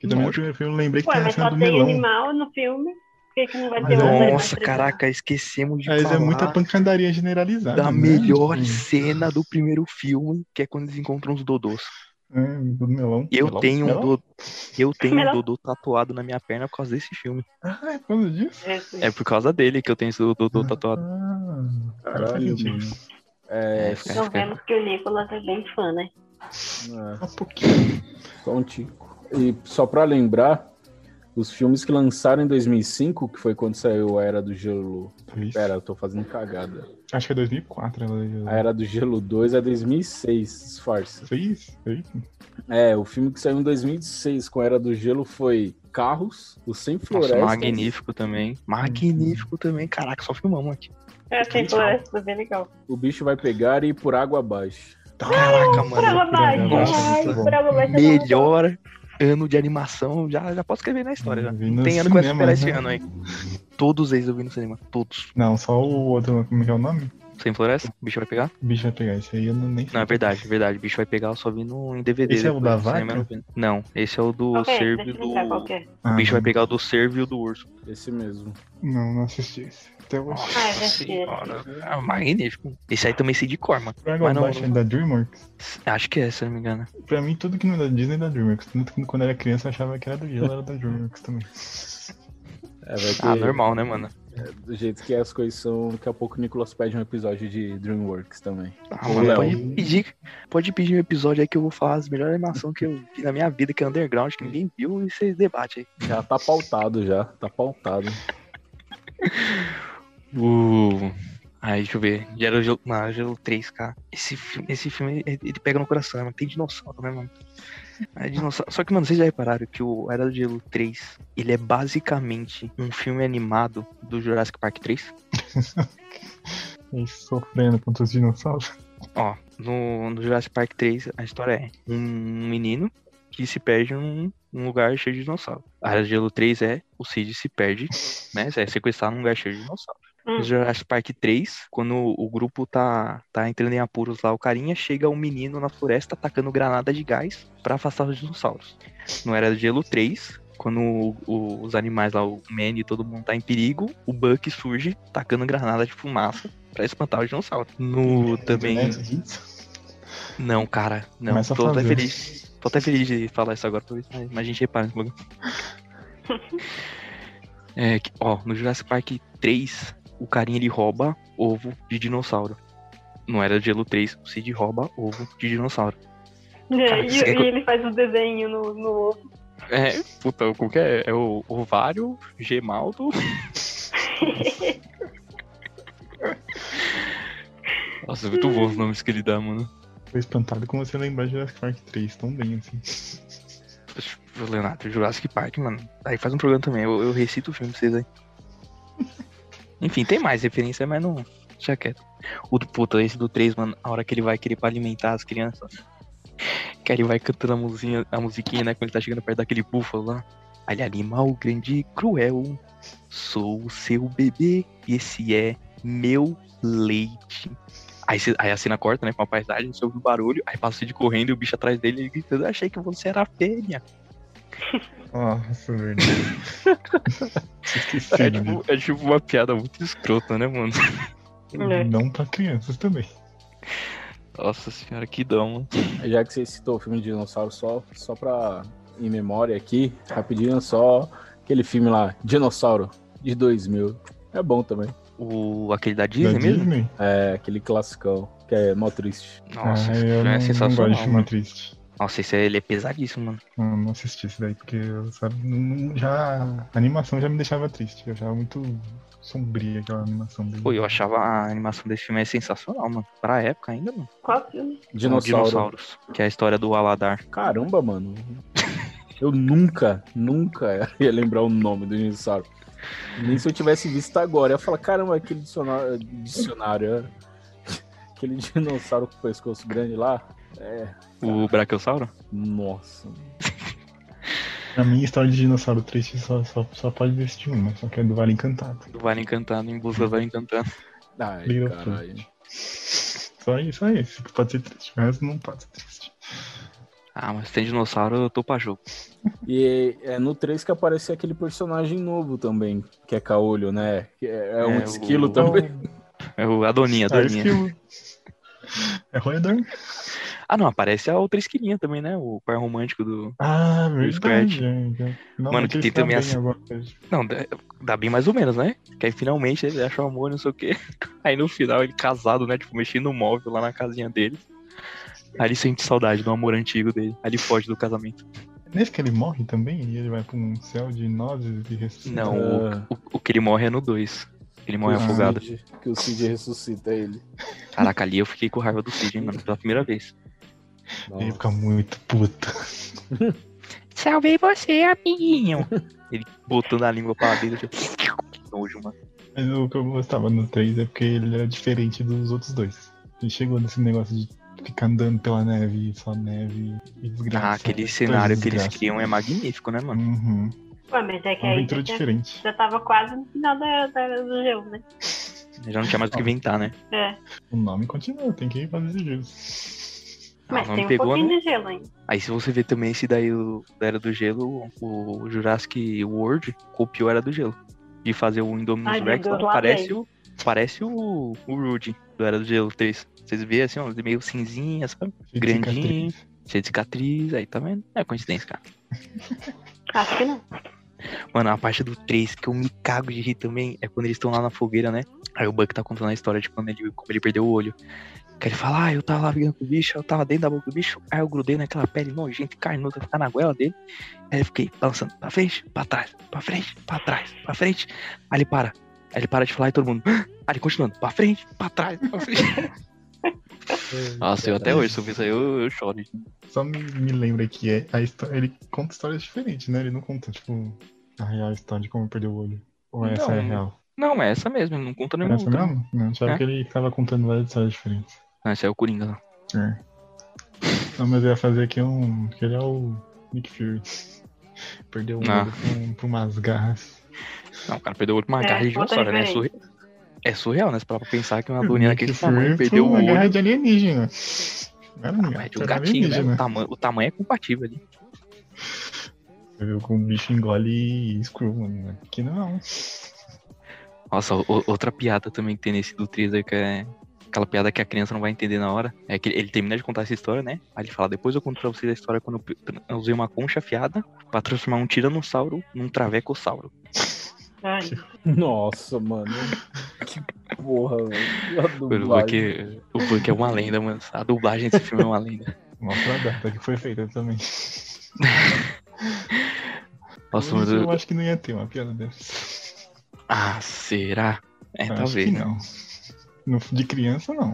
Que também no primeiro filme eu lembrei que Ué, tem a mas cena só do tem melão. animal no filme. Que, que não vai Mas ter é- Nossa, pra caraca, esquecemos de Mas falar é muita pancadaria generalizada. da né? melhor cena do primeiro filme, que é quando eles encontram os dodôs. É, do melão. Eu Melão? tenho um Melão? dodô, eu tenho um Melão. dodô tatuado na minha perna por causa desse filme. Ah, é por causa disso? Jesus. É por causa dele que eu tenho esse dodô tatuado. Ah, Caralho, mano. É, É, Então vemos que o Nicolas é bem fã, né? é, Um pouquinho. só um tico. E só pra lembrar, os filmes que lançaram em 2005, que foi quando saiu a Era do Gelo. Isso. Pera, eu tô fazendo cagada. Acho que é 2004. Ela A Era do Gelo 2 é 2006, disfarce. Foi isso? Foi isso? É, o filme que saiu em 2006 com a Era do Gelo foi Carros, O Sem Nossa, Florestas. magnífico também. Magnífico também. Caraca, só filmamos aqui. É, sem floresta, bem legal. O Bicho Vai Pegar e Por Água Abaixo. Caraca, Por água mano. por água abaixo é. Melhor ano de animação. Já, já posso escrever na história. Já. No tem ano que vai superar esse né? ano aí. Todos eles eu vi no cinema. Todos. Não, só o outro, como é que é o nome? Sem floresta? O bicho vai pegar? O bicho vai pegar. Esse aí eu não, nem Não, é verdade, é verdade. O bicho vai pegar, eu só vi no, em DVD. Esse é o da vaca? não esse é o do Ok, cervo e eu do. lembrar qual que é. Ah, O bicho vai pegar o do cervo e o do urso. Esse mesmo. Não, não assisti esse. Até hoje. Nossa Ah, é senhora. Ah, magnífico. Esse aí também sei de cor, mano. Mas não- abaixo é da DreamWorks. Acho que é, se eu não me engano. Pra mim, tudo que não é da Disney é da DreamWorks. Tanto que quando eu era criança eu achava que era do Gelo, era da DreamWorks também. É, vai ter, Ah, normal, né, mano? Do jeito que as coisas são, daqui a pouco o Nicolas pede um episódio de DreamWorks também. Ah, mano, pode pedir, pode pedir um episódio aí que eu vou falar as melhores animações que eu vi na minha vida, que é Underground, que ninguém viu, e vocês debatem aí. Já tá pautado já, tá pautado. Uh, aí, deixa eu ver. Gelo, não, Gelo 3, cara. Esse filme, esse filme ele, ele pega no coração, mano. Tem dinossauro, né, mano? É dinossauro. Só que, mano, vocês já repararam que o Era do Gelo 3, ele é basicamente um filme animado do Jurassic Park 3? E sofrendo contra os dinossauros. Ó, no, no Jurassic Park 3, a história é um menino que se perde num, num lugar cheio de dinossauro. A Era do Gelo 3 é o Sid se perde, né? É sequestrado num lugar cheio de dinossauro. Hum. No Jurassic Park 3, quando o grupo tá, tá entrando em apuros lá, o carinha chega um menino na floresta atacando granada de gás pra afastar os dinossauros. No Era do Gelo 3, quando o- o- os animais lá, o Manny e todo mundo tá em perigo, o Buck surge tacando granada de fumaça pra espantar os dinossauros. No também. Não, cara, não. Começa a Tô até feliz. Tô até feliz de falar isso agora, mais- mais gente repara nesse bagulho. É, ó, no Jurassic Park 3, o carinha ele rouba ovo de dinossauro. Não era gelo 3, o Sid rouba ovo de dinossauro. É, Cara, e, você quer que e ele faz o desenho no, no ovo. É, puta, como que é? É o ovário, gemaldo. Nossa, é muito bom os nomes que ele dá, mano. Tô espantado com você lembrar de Jurassic Park 3 tão bem assim. Leonardo, Jurassic Park, mano. Aí faz um programa também, eu, eu recito o filme pra vocês aí. Enfim, tem mais referência, mas não. Deixa quieto. O do puta, esse do 3, mano, a hora que ele vai querer pra alimentar as crianças. Que ele vai cantando a musiquinha, a musiquinha, né? Quando ele tá chegando perto daquele búfalo lá. Ele animal grande e cruel. Sou o seu bebê e esse é meu leite. Aí, aí a cena corta, né? Com a paisagem, sobre o barulho. Aí passa o Cid correndo e o bicho atrás dele ele gritando: Achei que você era fêmea. Nossa, verdade. Esqueci, É né? tipo, é tipo uma piada muito escrota, né, mano? É. Não pra crianças também. Nossa senhora, que dão, mano. Já que você citou o filme de dinossauro, só, só pra em memória aqui, rapidinho, só aquele filme lá, Dinossauro, de 2000. É bom também. O, aquele da Da Disney mesmo? Disney? É aquele classicão, que é mó triste. Nossa, ah, não, é não sensacional. gosto de filme triste. Nossa, esse é, ele é pesadíssimo, mano. Não, não assisti esse daí, porque eu, sabe, não- já, a animação já me deixava triste. Eu achava muito sombria aquela animação dele. Pô, eu achava a animação desse filme é sensacional, mano. Pra época ainda, mano. Qual filme? Dinossauro. Dinossauros. Que é a história do Aladar. Caramba, mano. Eu nunca, nunca ia lembrar o nome do dinossauro. Nem se eu tivesse visto agora. Eu ia falar, caramba, aquele dicionário. dicionário é. Aquele dinossauro com o pescoço grande lá. É. O Brachiosauro? Nossa. Pra mim, história de dinossauro triste só, só, só pode existir uma, só que é do Vale Encantado. Do Vale Encantado, em busca do Vale Encantado. Ai, caralho. Só isso, só esse que pode ser triste, resto não pode ser triste. Ah, mas tem dinossauro, eu tô pra jogo. E é no 3 que aparece aquele personagem novo também, que é caolho, né? Que é, é um É, esquilo o- também. É o Adoninha, Ah, Adoninha. esquilo. É roedor? Ah, não, aparece a outra esquilinha também, né? O par romântico do. Ah, Scratch. verdade. Não, Mano, que tem tá também bem a- agora, hoje. Não, dá, dá bem mais ou menos, né? Que aí finalmente ele acha o amor, não sei o quê. Aí no final ele casado, né? Tipo, mexendo no móvel lá na casinha dele. Aí ele sente saudade do amor antigo dele. Aí ele foge do casamento. Nesse que ele morre também e ele vai pra um céu de nozes e ressuscita. Não, Ah. o, o, o que ele morre é no 2. Ele morre Que o afogado. Cid- Que o Cid ressuscita ele. Caraca, ali eu fiquei com raiva do Cid, hein, mano, pela primeira vez. Ele fica muito puto. Salvei você, amiguinho. ele botando a língua pra dentro. Tipo, que nojo, mano. Mas o que eu gostava no 3 é porque ele era diferente dos outros dois. Ele chegou nesse negócio de ficar andando pela neve, só neve e desgraça. Ah, aquele cenário que eles criam é magnífico, né, mano? Uhum. Ué, mas é que Uma aí aventura já, diferente. já tava quase no final da, da era do gelo, né? Já não tinha mais o que inventar, né? É. O nome continua, tem que fazer jus. Ah, Mas tem um pegou, pouquinho né? de gelo ainda. Aí se você ver também esse daí o, da Era do Gelo, o Jurassic World copiou a Era do Gelo. De fazer o Indominus Ai, Rex, Deus, parece o, parece o, o Rudy do Era do Gelo 3. Vocês veem assim, ó, meio cinzinha, sabe? Cheio de Grandinho. cicatriz. Cheio de cicatriz, aí tá vendo? É coincidência, cara. Acho que não. Mano, a parte do 3 que eu me cago de rir também é quando eles estão lá na fogueira, né? Aí o Buck tá contando a história de quando ele, como ele perdeu o olho. Que ele fala, ah, eu tava lá brigando com o bicho, eu tava dentro da boca do bicho, aí eu grudei naquela pele nojenta e carnuda que tá na goela dele. Aí eu fiquei balançando pra frente, pra trás, pra frente, pra trás, pra frente. Aí ele para. Aí ele para de falar e todo mundo. "Ah!" Aí ele continuando, pra frente, pra trás, pra frente. Nossa, eu até hoje, se eu aí, eu, eu choro. Só me, me lembra que é a história. Ele conta histórias diferentes, né? Ele não conta, tipo, a real história de como perdeu o olho. Ou essa é a Não. real? Não, é essa mesmo, ele não conta nenhuma Essa outra. mesmo? Não, achava É. que ele tava contando várias histórias diferentes. Não, esse é o Coringa lá. É. Não, mas eu ia fazer aqui um. Que ele é o Nick Fury. Perdeu o olho Ah. pra, um- pra umas garras. Não, o cara perdeu o olho pra uma É, garra de outra dinossauro, né? É surreal, é surreal, né? Pra pensar que uma Nick agonia daquele tamanho perdeu o uma olho. garra de alienígena. Não Ah, gato, mas de um gatinho, né? O tamanho, o tamanho é compatível ali. Você viu como o bicho engole Screw, mano. Aqui não. Nossa, o- outra piada também que tem nesse do 3 aí, que é aquela piada que a criança não vai entender na hora. É que ele termina de contar essa história, né? Aí ele fala, depois eu conto pra vocês a história quando eu usei uma concha afiada pra transformar um tiranossauro num travecossauro. Ai, Nossa, mano. Que porra, velho. O. Buck, o Buck é uma lenda, mano. A dublagem desse filme é uma lenda. Mostra a data que foi feita também. Nossa, mas eu eu... acho que não ia ter uma piada dessa. Ah, será? É, Acho talvez. que né? não. No- De criança, não.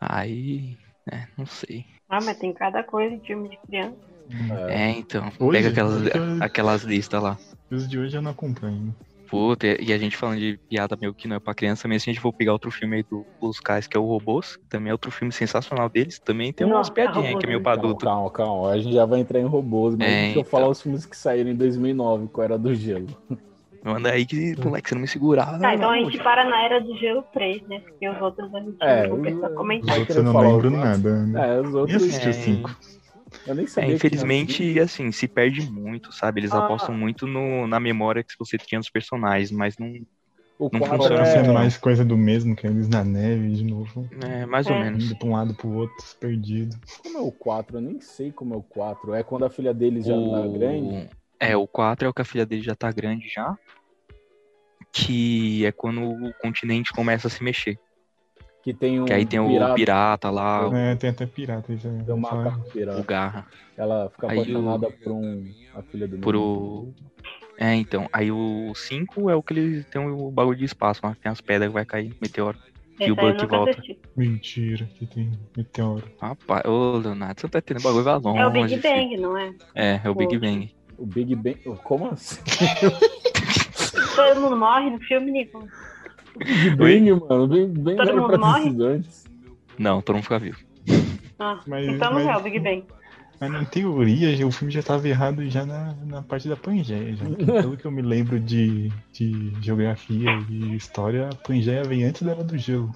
Aí. É, não sei. Ah, mas tem cada coisa de filme de criança. É. É, então. Hoje? Pega aquelas, Hoje eu- aquelas listas lá. Os de hoje eu não acompanho. Puta, e a gente falando de piada meio que não é pra criança, também se a gente for pegar outro filme aí do Os Cais, que é o Robôs, que também é outro filme sensacional deles, também tem umas Nossa, piadinhas que é meio pra Calma, adulto. calma, calma. A gente já vai entrar em robôs, mas É, deixa eu então. falar os filmes que saíram em 2009, com a Era do Gelo. Manda aí que, moleque, você não me segurava. Tá, então a não, gente para na Era do Gelo 3, né? Porque os outros a gente É, não os- Os comentar. Vai outros eu não lembro os nada. né? É, os outros. assisti os É. Eu nem É, sabia. que infelizmente, assim, se perde muito, sabe? Eles Ah. apostam muito no, na memória que você tinha dos personagens, mas não. O não quadro funciona é... assim, mais coisa do mesmo, que eles na neve de novo. É, mais ou É. menos. Indo pra um lado pro outro, perdido. Como é o 4? Eu nem sei como é o 4. É quando a filha deles já tá grande? É, o 4 é o que a filha dele já tá grande já. Que é quando o continente começa a se mexer. Que tem um Que aí tem o pirata lá, o- É, tem até pirata. Já, Tem um macaco o pirata. Garra. Ela fica Aí o- apaixonada por um... A filha do Por menino. o. É, então. Aí o 5 é o que eles tem o bagulho de espaço, mas tem as pedras que vai cair, meteoro. Esse o aí eu Buck volta. assisti. Mentira, que tem meteoro. Rapaz, ô Leonardo, você tá entendendo, o bagulho vai longe. É o Big filho. Bang, não é? É, é o Big Outro. Bang. O Big Bang... Como assim? Todo mundo morre no filme, Nico. Bang, mano. Big Bang Todo mundo morre? Não, todo mundo fica vivo. Ah, Mas- então não mas- é o Big Bang. Mas na teoria, o filme já estava errado já na, na parte da Pangeia. Já. que Pelo que eu me lembro de, de geografia e história, a Pangeia vem antes da Era do Gelo.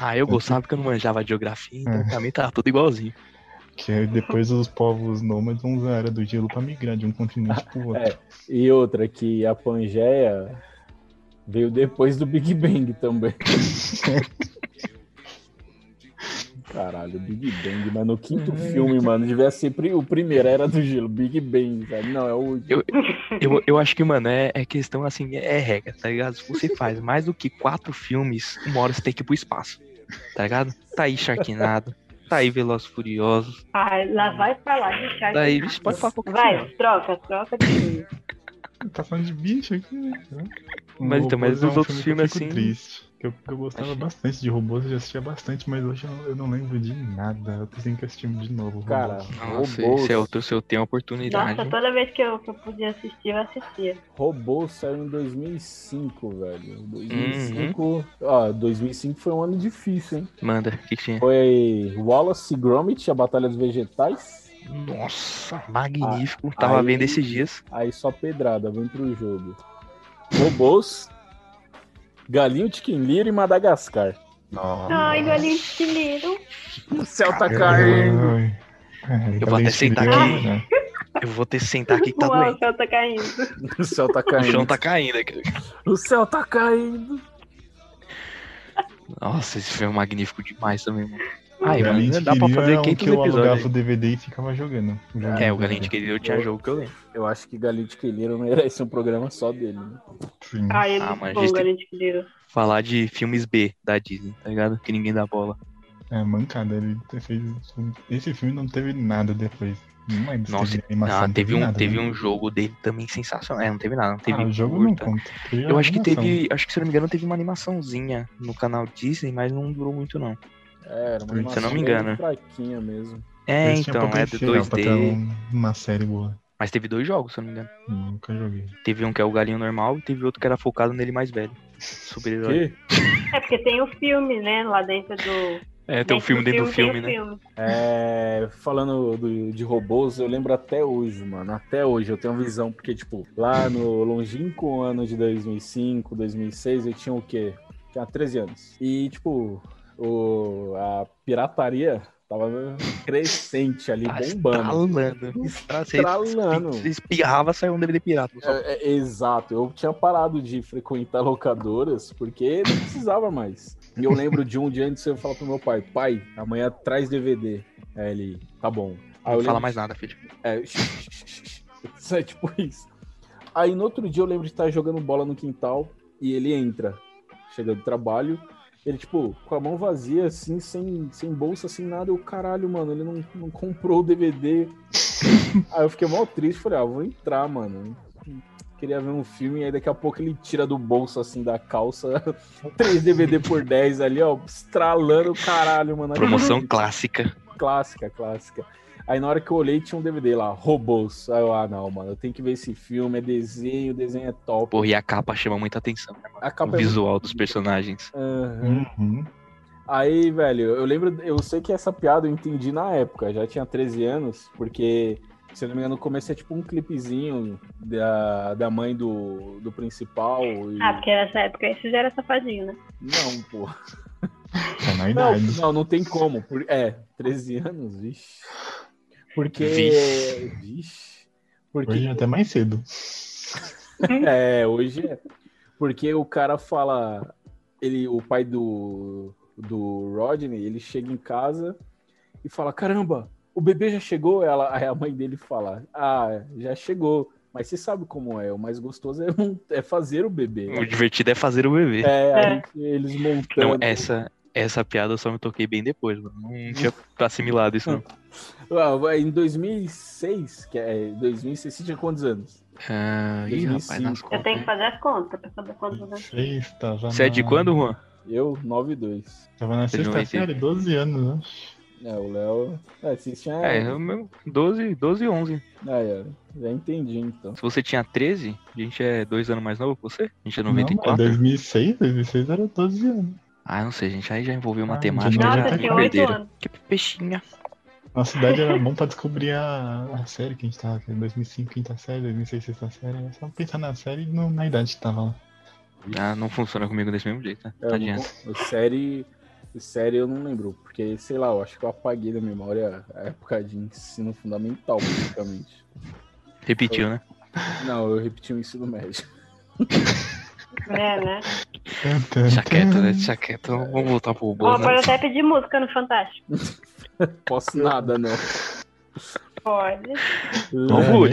Ah, eu gostava que eu não manjava de geografia, então É. pra mim tava tudo igualzinho. Que aí depois os povos nômades vão usar a Era do Gelo pra migrar de um continente pro outro. É. E outra, que a Pangeia veio depois do Big Bang também. Caralho, Big Bang, mas no quinto filme, mano, devia ser o primeiro, era do gelo, Big Bang, sabe? Não, é o último. Eu, eu acho que, mano, é, é questão assim, é regra, tá ligado? Se você faz mais do que quatro filmes, uma hora você tem que ir pro espaço, tá ligado? Tá aí Sharknado, tá aí Velozes e Furiosos, Ah, lá vai pra lá, deixar. tá aí, pode falar qualquer Vai, troca, troca de filme. Tá falando de bicho aqui, né? Mas então, mas Robôs é os um outros filme filmes, assim- Triste. Que eu, que eu gostava Achei. bastante de robôs, eu já assistia bastante, mas hoje eu não, eu não lembro de nada. Eu tenho que assistir de novo. Cara, Robôs. Nossa, robôs, esse é outro, se eu tenho a oportunidade. Nossa, toda vez que eu, que eu podia assistir, eu assistia. robô saiu em 2005, velho. 2005, Uhum. ó, 2005 foi um ano difícil, hein? Manda, o que, tinha? Foi Wallace e Gromit, a Batalha dos Vegetais. Nossa, magnífico. Tava aí- vendo esses dias. Aí só pedrada, vem pro jogo. Robôs, Galinho Tiquinlira e Madagascar. Nossa. Ai, galinho de chileiro. O céu tá caindo. Ai. Ai, Eu vou até sentar aqui. né? Eu vou ter que sentar aqui que tá Uau, o doendo. céu tá caindo. O céu tá O caindo. chão tá caindo aqui. O céu tá caindo. Nossa, esse filme é magnífico demais também, mano. O Ai, mano, de dá pra fazer era um 500 que eu alugava o DVD e ficava jogando. jogando. É, o Galinho de Querido eu tinha jogo que eu lembro. Eu acho que Galinho Tiquinlira merece um programa só dele. Né? Sim. Ai, é Ah, mas bom, a gente de chileiro. Falar de filmes B da Disney, tá ligado? Que ninguém dá bola. É, mancada. Ele fez. Esse filme não teve nada depois. Não lembro Nossa, teve animação. Ah, não teve um, nada, teve né? um jogo dele também sensacional. É, não teve nada, não teve Ah, o jogo não conta. Teve Eu acho que teve, acho que se eu não me engano, teve uma animaçãozinha no canal Disney, mas não durou muito não. É, era uma Se eu não me engano. fraquinha mesmo. É, Eles tinham então, é do ter 2D. um- uma série boa. Mas teve dois jogos, se eu não me engano. Nunca joguei. Teve um que é o galinho normal e teve outro que era focado nele mais velho. Super-herói. Que? É porque tem o filme, né? Lá dentro do. É, tem um filme dentro do filme, tem né? filme. É, falando do- de robôs, eu lembro até hoje, mano. Até hoje eu tenho visão, porque, tipo, lá no longínquo ano de 2005, 2006, eu tinha o quê? Tinha 13 anos. E, tipo, o, a pirataria tava crescente ali, Tá bombando. estralando. Estralando. você espirrava, saiu um DVD pirata. É, é, exato, eu tinha parado de frequentar locadoras porque não precisava mais. E eu lembro de um dia antes eu falar pro meu pai, pai, amanhã traz DVD. Aí ele, tá bom. Aí Não fala lembro- mais nada, filho. É, é tipo isso. Aí no outro dia eu lembro de estar jogando bola no quintal e ele entra, chega do trabalho, ele, tipo, com a mão vazia, assim, sem, sem bolsa, sem nada. Eu, caralho, mano, ele não, não comprou o DVD. aí eu fiquei mal triste, falei, ah, vou entrar, mano. Queria ver um filme, e aí daqui a pouco ele tira do bolso, assim, da calça, 3 DVD por 10 ali, ó, estralando o caralho, mano. Promoção clássica. Clássica, clássica. Aí na hora que eu olhei, tinha um DVD lá, Robôs. Aí eu, ah, não, mano, eu tenho que ver esse filme, é desenho, o desenho é top. Porra, e a capa chama muita atenção, né? A O capa é visual dos personagens. Aham. Uhum. Aí, velho, eu lembro, eu sei que essa piada eu entendi na época, já tinha 13 anos, porque, se eu não me engano, no começo é tipo um clipezinho da, da mãe do, do principal. E... Ah, porque nessa época esse já era safadinho, né? Não, pô. Na Não, idade. não, não tem como. Por- É, 13 anos, vixe. Porque. Vixe. Vixe. Porque. Hoje é até mais cedo. É, hoje é. Porque o cara fala. Ele, o pai do, do Rodney, ele chega em casa e fala: Caramba, o bebê já chegou? Ela, aí a mãe dele fala: Ah, já chegou. Mas você sabe como é, o mais gostoso é, é fazer o bebê. O divertido é fazer o bebê. É, É. aí eles montando. Não, essa, essa piada eu só me toquei bem depois, mano. Não tinha assimilado isso, não. Ah, vai, em 2006, que é 2006, você tinha quantos anos? Ah, ih, rapaz, 2005. nas Eu contas. tenho que fazer as contas pra saber quantos anos. Seis, tava Você é de quando, Juan? Eu, 9 e 2. Tava na Você não sexta vai ter. série, 12 anos, né? É, o Léo. É, vocês tinham. É, eu mesmo, 12, 12 e 11. Ah, é, já entendi então. Se você tinha 13, a gente é dois anos mais novo que você? A gente é Não, é 94? 2006, 2006 era 12 anos. Ah, não sei, gente. Aí já envolveu Ah, matemática, Nossa, já eu tinha oito anos. Que peixinha. Nossa idade era bom pra descobrir a, a série que a gente tava, é 2005, quinta série, 2006, sexta série. É só pensar na série e na idade que tava lá. Ah, não funciona comigo desse mesmo jeito, né? É, Tadinha. o, o série. série eu não lembro, porque, sei lá, eu acho que eu apaguei da memória a época de ensino fundamental, praticamente. Repetiu, né? Não, eu repeti o ensino médio. É, né? Quieto, né? Quieto. Vamos voltar pro bolo, né? pode até pedir música no Fantástico. Posso nada, não. Pode. Não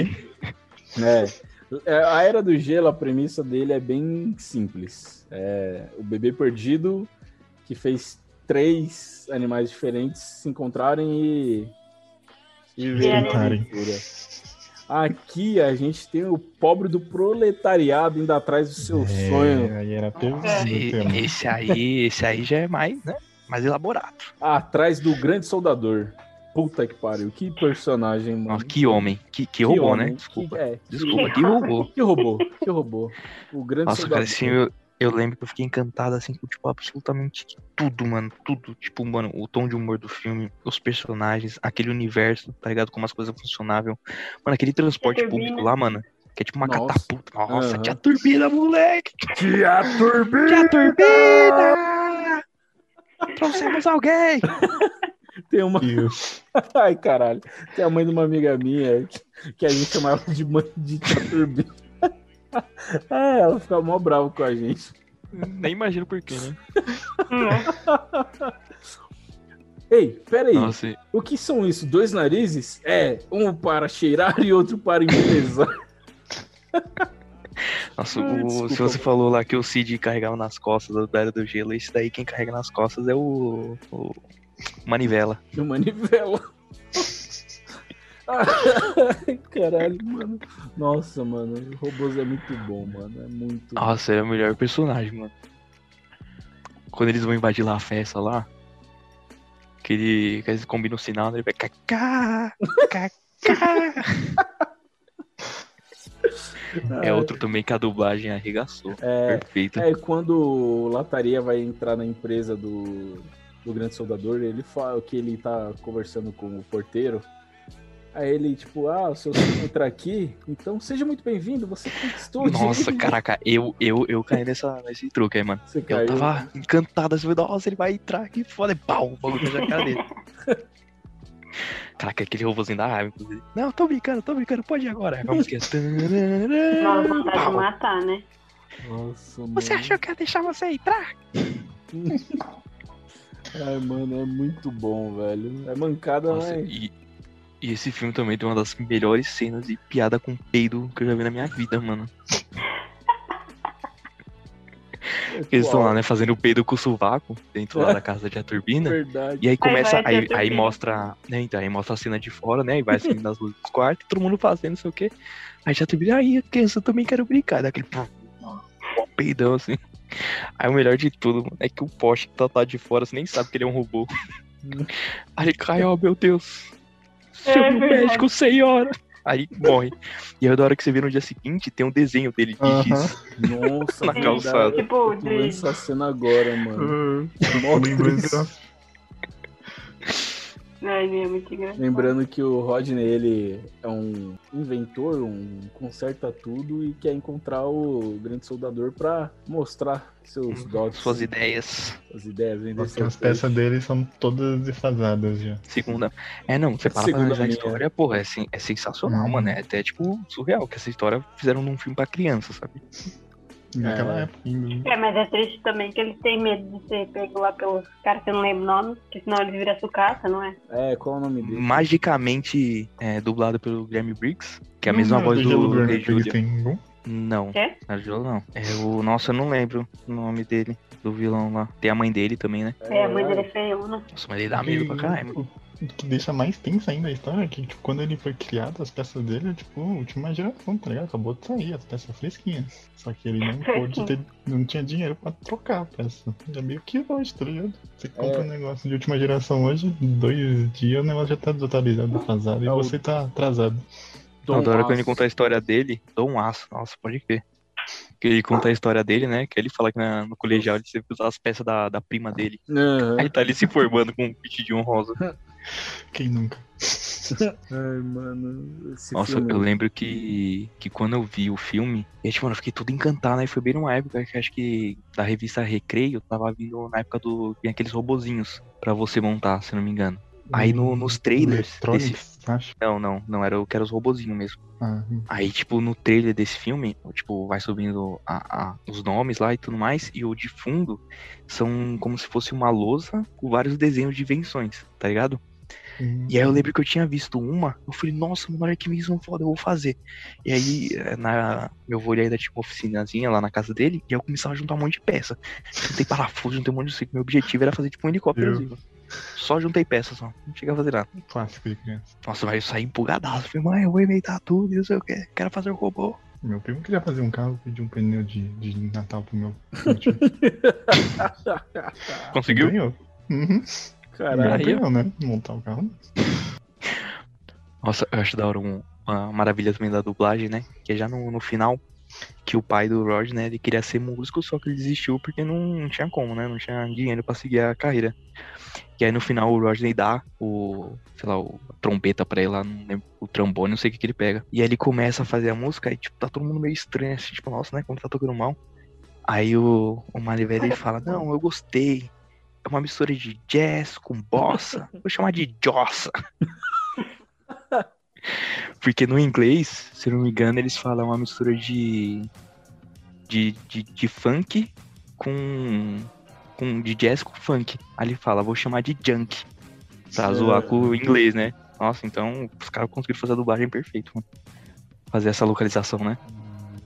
É. É. A Era do Gelo, a premissa dele é bem simples. É o bebê perdido que fez três animais diferentes se encontrarem e, e aventura. Aqui a gente tem o pobre do proletariado indo atrás do seu É, sonho, Aí era pesado Esse, aí, esse aí já é mais, né? Mais elaborado. atrás do grande soldador. Puta que pariu, que personagem, mano. Nossa, que homem. Que, que robô, homem, né? que- Desculpa. é, Desculpa, que robô. Que robô, que robô. O grande Nossa, soldador. cara, assim, eu, eu lembro que eu fiquei encantado, assim, com, tipo, absolutamente tudo, mano. Tudo. Tipo, mano, o tom de humor do filme, os personagens, aquele universo, tá ligado? Como as coisas funcionavam. Mano, aquele transporte público lá, mano. Que é tipo uma Nossa. catapulta. Nossa, Aham. tinha turbina, moleque! Tia Turbina! Tinha turbina! Trouxemos alguém! Tem uma. Ai, caralho. Tem a mãe de uma amiga minha que- que a gente chamava de mãe de tia Turbina. É, ela ficava mó brava com a gente. Nem imagino por quê, né? Ei, peraí. Nossa, O que são isso? Dois narizes? É, um para cheirar e outro para embelezar. nossa Ai, o- se você falou lá que o Cid carregava nas costas da Era do Gelo, esse daí quem carrega nas costas é o. o Manivela. De manivela. Caralho, mano. Nossa, mano. Robôs é muito bom, mano. É muito. Nossa, é o melhor personagem, mano. Quando eles vão invadir lá a festa lá, que, ele, que eles combinam o sinal, né, ele vai cacá, cacá. É outro também que a dublagem arregaçou. É, Perfeito. É, quando o Lataria vai entrar na empresa do, do Grande Soldador, ele fala que ele tá conversando com o porteiro. Aí ele, tipo, ah, o seu sonho entrar aqui, então seja muito bem-vindo, você conquistou o Nossa, direito." caraca, eu, eu, eu caí nessa, nesse truque aí, mano. Você Eu caiu. tava encantado assim, nossa, ele vai entrar aqui, foda, e pau, o bagulho na cara dele. Caraca, aquele robôzinho da raiva, inclusive. Não, tô brincando, tô brincando, pode ir agora. Vamos que é. Uma vontade de Pau. matar, né? Nossa, mano. Você achou que ia deixar você entrar? Ai, mano, é muito bom, velho. É mancada, Nossa, mas... e, E esse filme também tem uma das melhores cenas de piada com peido que eu já vi na minha vida, mano. Eles estão lá, né, fazendo o peido com o sovaco dentro lá da casa de a turbina. Verdade. E aí começa, aí, aí turbina. mostra, né, então, aí mostra a cena de fora, né, e vai assim nas luzes dos quartos, todo mundo fazendo, não sei o quê. Aí já turbina, aí criança, eu também quero brincar, daquele peidão assim. Aí o melhor de tudo mano, é que o poste que tá lá de fora, você nem sabe que ele é um robô. Aí ele cai, ó, meu Deus. É o verdade. médico, senhora. Aí morre. E aí, da hora que você vê no dia seguinte, tem um desenho dele de Aham. giz. Nossa, Na calçada. Tipo, de... essa cena agora, mano. Lembrando é muito engraçado. Lembrando que o Rodney, ele é um inventor, um conserta tudo e quer encontrar o grande soldador pra mostrar seus dotes, Suas ideias. suas ideias. vender Porque as peças dele são todas defasadas já. Segunda. É, não, você para pra Segunda analisar a linha. história, porra, é, é sensacional, Hum. mano. É até, tipo, surreal que essa história fizeram num filme pra criança, sabe? Naquela É. época ainda. É, mas é triste também que ele tem medo de ser pego lá pelos caras que eu não lembro o nome, porque senão ele vira sucata, não é? É, qual é o nome dele? Magicamente é, dublado pelo Guilherme Briggs, que é a mesma Hum, voz do Rei Julia. tem um? Não, é Gelo não. É o. Nossa, eu não lembro o nome dele, do vilão lá. Tem a mãe dele também, né? É, a mãe dele é feiona. Nossa, mas ele dá medo pra caralho, que deixa mais tensa ainda a história é que, tipo, quando ele foi criado, as peças dele é, tipo, última geração, tá ligado? Acabou de sair, as peças fresquinhas. Só que ele não pôde ter, não tinha dinheiro pra trocar a peça. É meio que hoje, tá ligado? Você compra É. um negócio de última geração hoje, dois dias o negócio já tá desatualizado, defasado, e É o- você tá atrasado. Dom Não, da hora que Aço. ele conta a história dele, Dom Aço, nossa, pode crer. Que ele conta a história dele, né? Que ele fala que na- no colegial ele sempre usava as peças da, da prima dele. Aham. Aí tá ele se formando com um vestidinho rosa. Quem nunca? Ai, mano. Esse Nossa, filme... eu lembro que, que quando eu vi o filme, eu, tipo, mano, eu fiquei todo encantado, né? Foi bem numa época que acho que da revista Recreio tava vindo na época do. Tinha aqueles robozinhos pra você montar, se não me engano. Aí no- nos trailers desse. Acho. Não, não, não, era o que era os robozinhos mesmo. Ah, Aí, tipo, no trailer desse filme, tipo, vai subindo a- a- os nomes lá e tudo mais, e o de fundo são como se fosse uma lousa com vários desenhos de invenções, tá ligado? Hum. E aí eu lembro que eu tinha visto uma, eu falei, nossa, mano, olha que invenção foda, eu vou fazer. E aí, eh, na, meu avô ainda tinha uma oficinazinha lá na casa dele, e aí eu começava a juntar um monte de peça. Juntei parafuso, juntei um monte de coisa. Meu objetivo era fazer tipo um helicópterozinho. Só juntei peças só, não cheguei a fazer nada. Clássico de criança. Nossa, mas eu saí empolgadaço. Falei, mãe, eu vou inventar tudo e não sei o que. Quero fazer um robô. Meu primo queria fazer um carro, pediu um pneu de, de Natal pro meu. Conseguiu? Ganhou. Uhum. Caralho. Aí, Ganhou, né? Montar o carro. Nossa, eu acho da hora um- uma maravilha também da dublagem, né? Que é já no, no final, que o pai do Rod, né, ele queria ser músico, só que ele desistiu porque não, tinha como, né? Não tinha dinheiro pra seguir a carreira. E aí no final o Rodney dá o, sei lá, o a trompeta pra ele lá, lembro, o trombone, não sei o que que ele pega. E aí ele começa a fazer a música e, tipo, tá todo mundo meio estranho, assim, tipo, nossa, né, como tá tocando mal. Aí o, o Marivelli ele fala, não, eu gostei. É uma mistura de jazz com bossa. Vou chamar de jossa. Porque no inglês, se não me engano, eles falam uma mistura de. de, de, de funk com. com. de jazz com funk. Aí ele fala, vou chamar de junk. Pra zoar com o inglês, né? Nossa, então os caras conseguiram fazer a dublagem perfeito, mano. Fazer essa localização, né?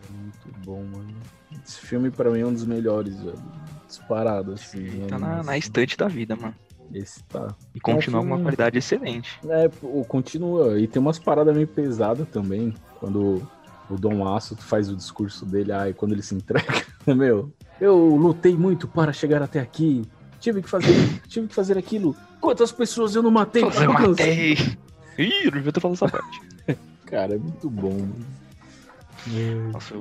Muito bom, mano. Esse filme pra mim é um dos melhores, velho. Disparado, assim. Tá né? na, na estante da vida, mano. Esse tá. E continua com uma qualidade excelente. É, continua. E tem umas paradas meio pesadas também. Quando o Dom Aço faz o discurso dele, ai, quando ele se entrega. Meu, eu lutei muito para chegar até aqui. Tive que fazer, tive que fazer aquilo. Quantas pessoas eu não matei? Eu alcançar? matei! Ih, não devia ter falado essa parte. Cara, é muito bom. mano. Nossa,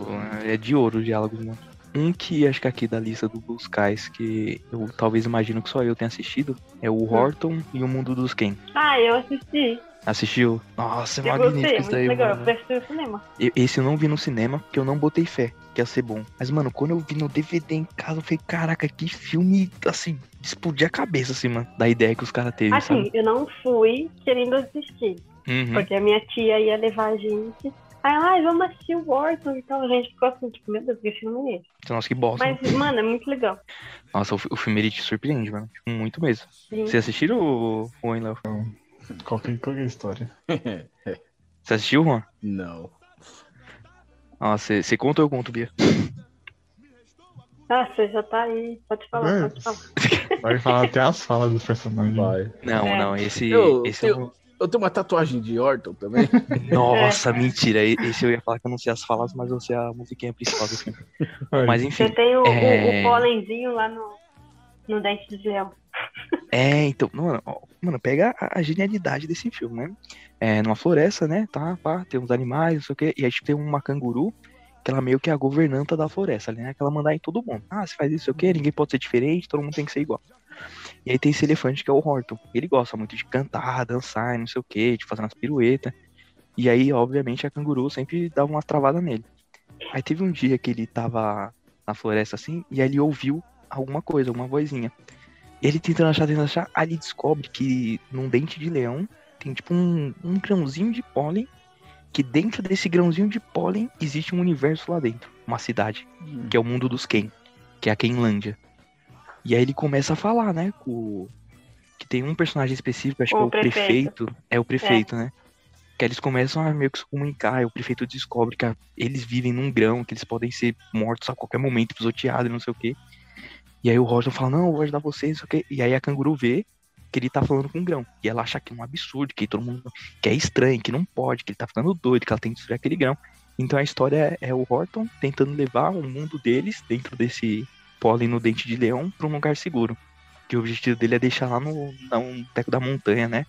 é de ouro o diálogo, mano. Um que acho que aqui da lista do Blue Skies, que eu talvez imagino que só eu tenha assistido, é o Horton e o Mundo dos Ken. Ah, eu assisti. Assistiu? Nossa, é Eu magnífico gostei, isso daí, legal. Eu mano. prestei no cinema. Eu- Esse eu não vi no cinema, porque eu não botei fé que ia ser bom. Mas, mano, quando eu vi no DVD em casa, eu falei, caraca, que filme, assim, explodir a cabeça, assim, mano, da ideia que os caras teve, Assim, sabe? eu não fui querendo assistir. Uhum. Porque a minha tia ia levar a gente. Aí, ai, vamos assistir o Orton e tal. A gente ficou assim, tipo, meu Deus, que filme é esse? Nossa, que bosta. Mas, mano, é muito legal. Nossa, o, o filme ele te surpreende, mano. Tipo, Muito mesmo. Sim. Vocês assistiram o, o Owen Léo? Qual que, qual que é a história? Você assistiu, Juan? Não. Ah, você você conta ou eu conto, Bia? Ah, você já tá aí. Pode falar, É. pode falar. Vai falar até as falas dos personagens. Vai. Não, É. não, esse, Eu- esse é eu- um... Eu tenho uma tatuagem de Orton também. Nossa, mentira. Esse eu ia falar que eu não sei as falas, mas eu sei a musiquinha principal do filme. Mas Você enfim. tem o, o- É. o pólenzinho lá no, no dente de leão. É, então, mano, mano, pega a, a genialidade desse filme, né? É, numa floresta, né? Tá, pá, tem uns animais, não sei o quê. E aí tipo, tem uma canguru, que ela meio que é a governanta da floresta, né? Que ela manda em todo mundo. Ah, você faz isso, não sei o quê, ninguém pode ser diferente, todo mundo tem que ser igual. E aí tem esse elefante que é o Horton. Ele gosta muito de cantar, dançar, não sei o quê, de fazer umas piruetas. E aí, obviamente, a canguru sempre dava umas travadas nele. Aí teve um dia que ele tava na floresta assim, e aí ele ouviu alguma coisa, alguma vozinha. Ele tentando achar, tentando achar, aí ele descobre que num dente de leão tem tipo um, um grãozinho de pólen, que dentro desse grãozinho de pólen existe um universo lá dentro, uma cidade, que é o mundo dos Ken, que é a Kenlândia. E aí ele começa a falar, né, com que tem um personagem específico, acho O que é o prefeito. prefeito, é o prefeito, né? Que eles começam a meio que se comunicar, e o prefeito descobre que eles vivem num grão, que eles podem ser mortos a qualquer momento, pisoteados, e não sei o quê. E aí o Roger fala, não, eu vou ajudar vocês, não sei o quê. E aí a canguru vê que ele tá falando com o grão. E ela acha que é um absurdo, que todo mundo. que é estranho, que não pode, que ele tá ficando doido, que ela tem que destruir aquele grão. Então a história é, é o Horton tentando levar o mundo deles, dentro desse pólen no dente de leão, pra um lugar seguro. Que o objetivo dele é deixar lá no, no teco da montanha, né?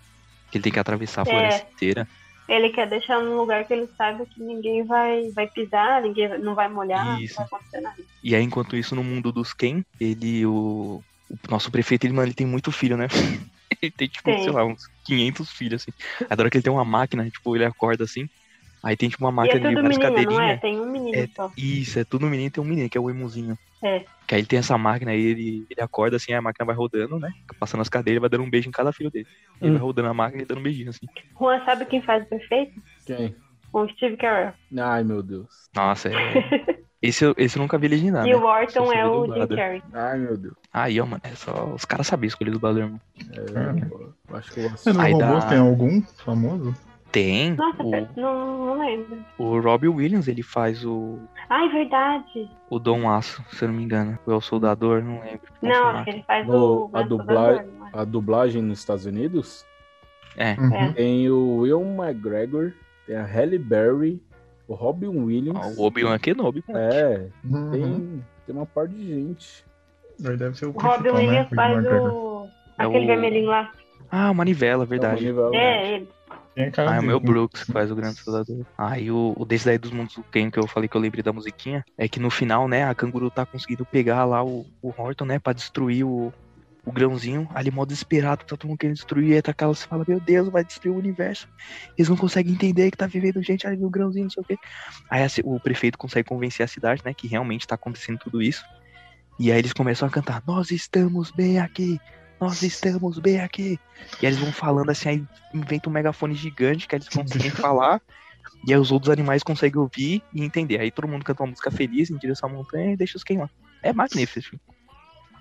Que ele tem que atravessar a É. floresta inteira. Ele quer deixar num lugar que ele saiba que ninguém vai, vai pisar, ninguém não vai molhar, Isso. não vai acontecer nada. E aí, enquanto isso, no mundo dos Ken, ele, o, o nosso prefeito, ele, mano, ele tem muito filho, né? ele tem, tipo, Tem. sei lá, uns 500 filhos, assim. Adoro que ele tem uma máquina, tipo, ele acorda assim, aí tem, tipo, uma é máquina de tudo várias não é? cadeirinhas. Tem um menino É, só. Isso, é tudo menino, tem um menino, que é o emuzinho. É. Que aí ele tem essa máquina, aí ele, ele acorda assim, a máquina vai rodando, né? Passando as cadeiras, vai dando um beijo em cada filho dele. Ele Hum. vai rodando a máquina e dando um beijinho, assim. Juan sabe quem faz o prefeito? Quem? O Steve Carell. Ai, meu Deus. Nossa, é... esse, eu- esse eu nunca vi legendado, e né? o Orton é o Jim. Carrey. Ai, meu Deus. Aí, ó, mano, é só... Os caras sabem escolher dublador, mano. É, eu acho que eu vou E assistir. nos Aí robôs dá- tem algum famoso? Tem Nossa, o, não, não lembro. o Robbie Williams, ele faz o, Ai, verdade. o Dom Aço, se eu não me engano. Ou é o Soldador, não lembro. Não, acho que ele faz No- o. a dubla- é? A dublagem nos Estados Unidos É, Uhum. É. tem o Will McGregor, tem a Halle Berry, o Robin Williams. ó, o Obi-Wan Kenobi. pô. É, Uhum. tem, tem uma parte de gente. Deve ser o O Robin né? Williams O faz o. É Aquele o- vermelhinho lá. Ah, o Manivela, É verdade. uma novela. É, ele. Ah, é o meu né? Brooks que faz o Grande Soldador. Ah, e o, o desse daí dos mundos do Ken que eu falei que eu lembrei da musiquinha, é que no final, né, a canguru tá conseguindo pegar lá o, o Horton, né, pra destruir o, o grãozinho. Ali, mó desesperado, tá todo mundo querendo destruir. Aí tá aquela, você fala, meu Deus, vai destruir o universo. Eles não conseguem entender que tá vivendo gente ali no grãozinho, não sei o quê. Aí a ci- o prefeito consegue convencer a cidade, né, que realmente tá acontecendo tudo isso. E aí eles começam a cantar, nós estamos bem aqui, nós estamos bem aqui. E aí eles vão falando assim, aí inventa um megafone gigante que eles conseguem falar. E aí os outros animais conseguem ouvir e entender. Aí todo mundo canta uma música feliz em direção à montanha e deixa os queimar. É magnífico esse filme.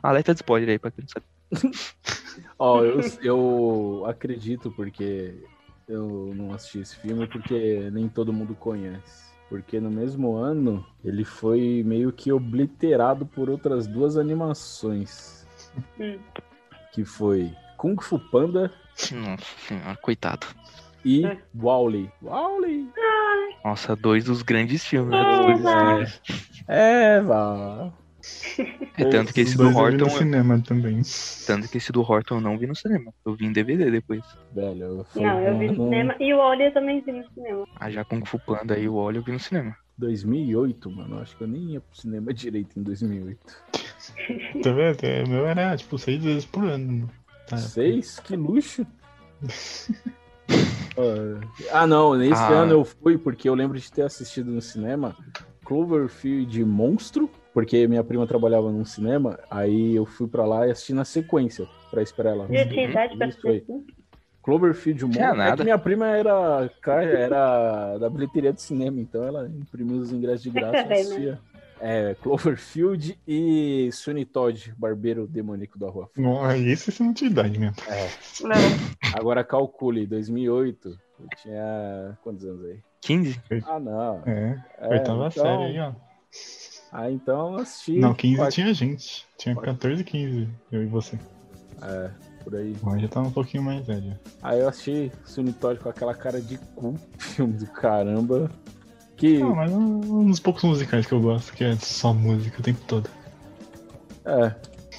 Alerta de spoiler aí pra quem não sabe. Ó, eu, eu acredito porque eu não assisti esse filme porque nem todo mundo conhece. Porque no mesmo ano ele foi meio que obliterado por outras duas animações. Que foi Kung Fu Panda Nossa senhora, coitado. e É. Wally. Wally! Nossa, dois dos grandes filmes, né? É, Dois- vai. É, vá. É tanto que esse do dois eu vi no Horton. cinema também. Tanto que esse do Horton eu não vi no cinema. Eu vi em DVD depois. Velho, eu fui Não, eu vi no cinema. E o Oli eu também vi no cinema. Ah, já Kung Fu Panda e o Olho eu vi no cinema. 2008, mano. Acho que eu nem ia pro cinema direito em 2008. Tá vendo? É, O meu era tipo seis vezes por ano. Tá. Seis? Que luxo. Ah, não, nesse Ah. ano eu fui porque eu lembro de ter assistido no cinema Cloverfield Monstro, porque minha prima trabalhava num cinema, aí eu fui pra lá e assisti na sequência, pra esperar ela. Já tinha idade pra assistir? Cloverfield Monstro. É nada. que minha prima era, era da bilheteria de cinema, então ela imprimiu os ingressos de graça e vendo? assistia. É, Cloverfield e Sweeney Todd, barbeiro demoníaco da rua. Nossa, esse é uma idade mesmo. É. Não. Agora calcule, 2008. Eu tinha quantos anos aí? 15? Ah, não. É, É, oitava então- série aí, ó. Ah, então eu assisti. Não, 15 quase- tinha gente. Tinha 14 e 15, eu e você. É, por aí. Bom, já tá um pouquinho mais velho. Aí eu assisti Sweeney Todd com aquela cara de cu, filme do caramba. Que, Não, mas é um dos poucos musicais que eu gosto, que é só música o tempo todo. é,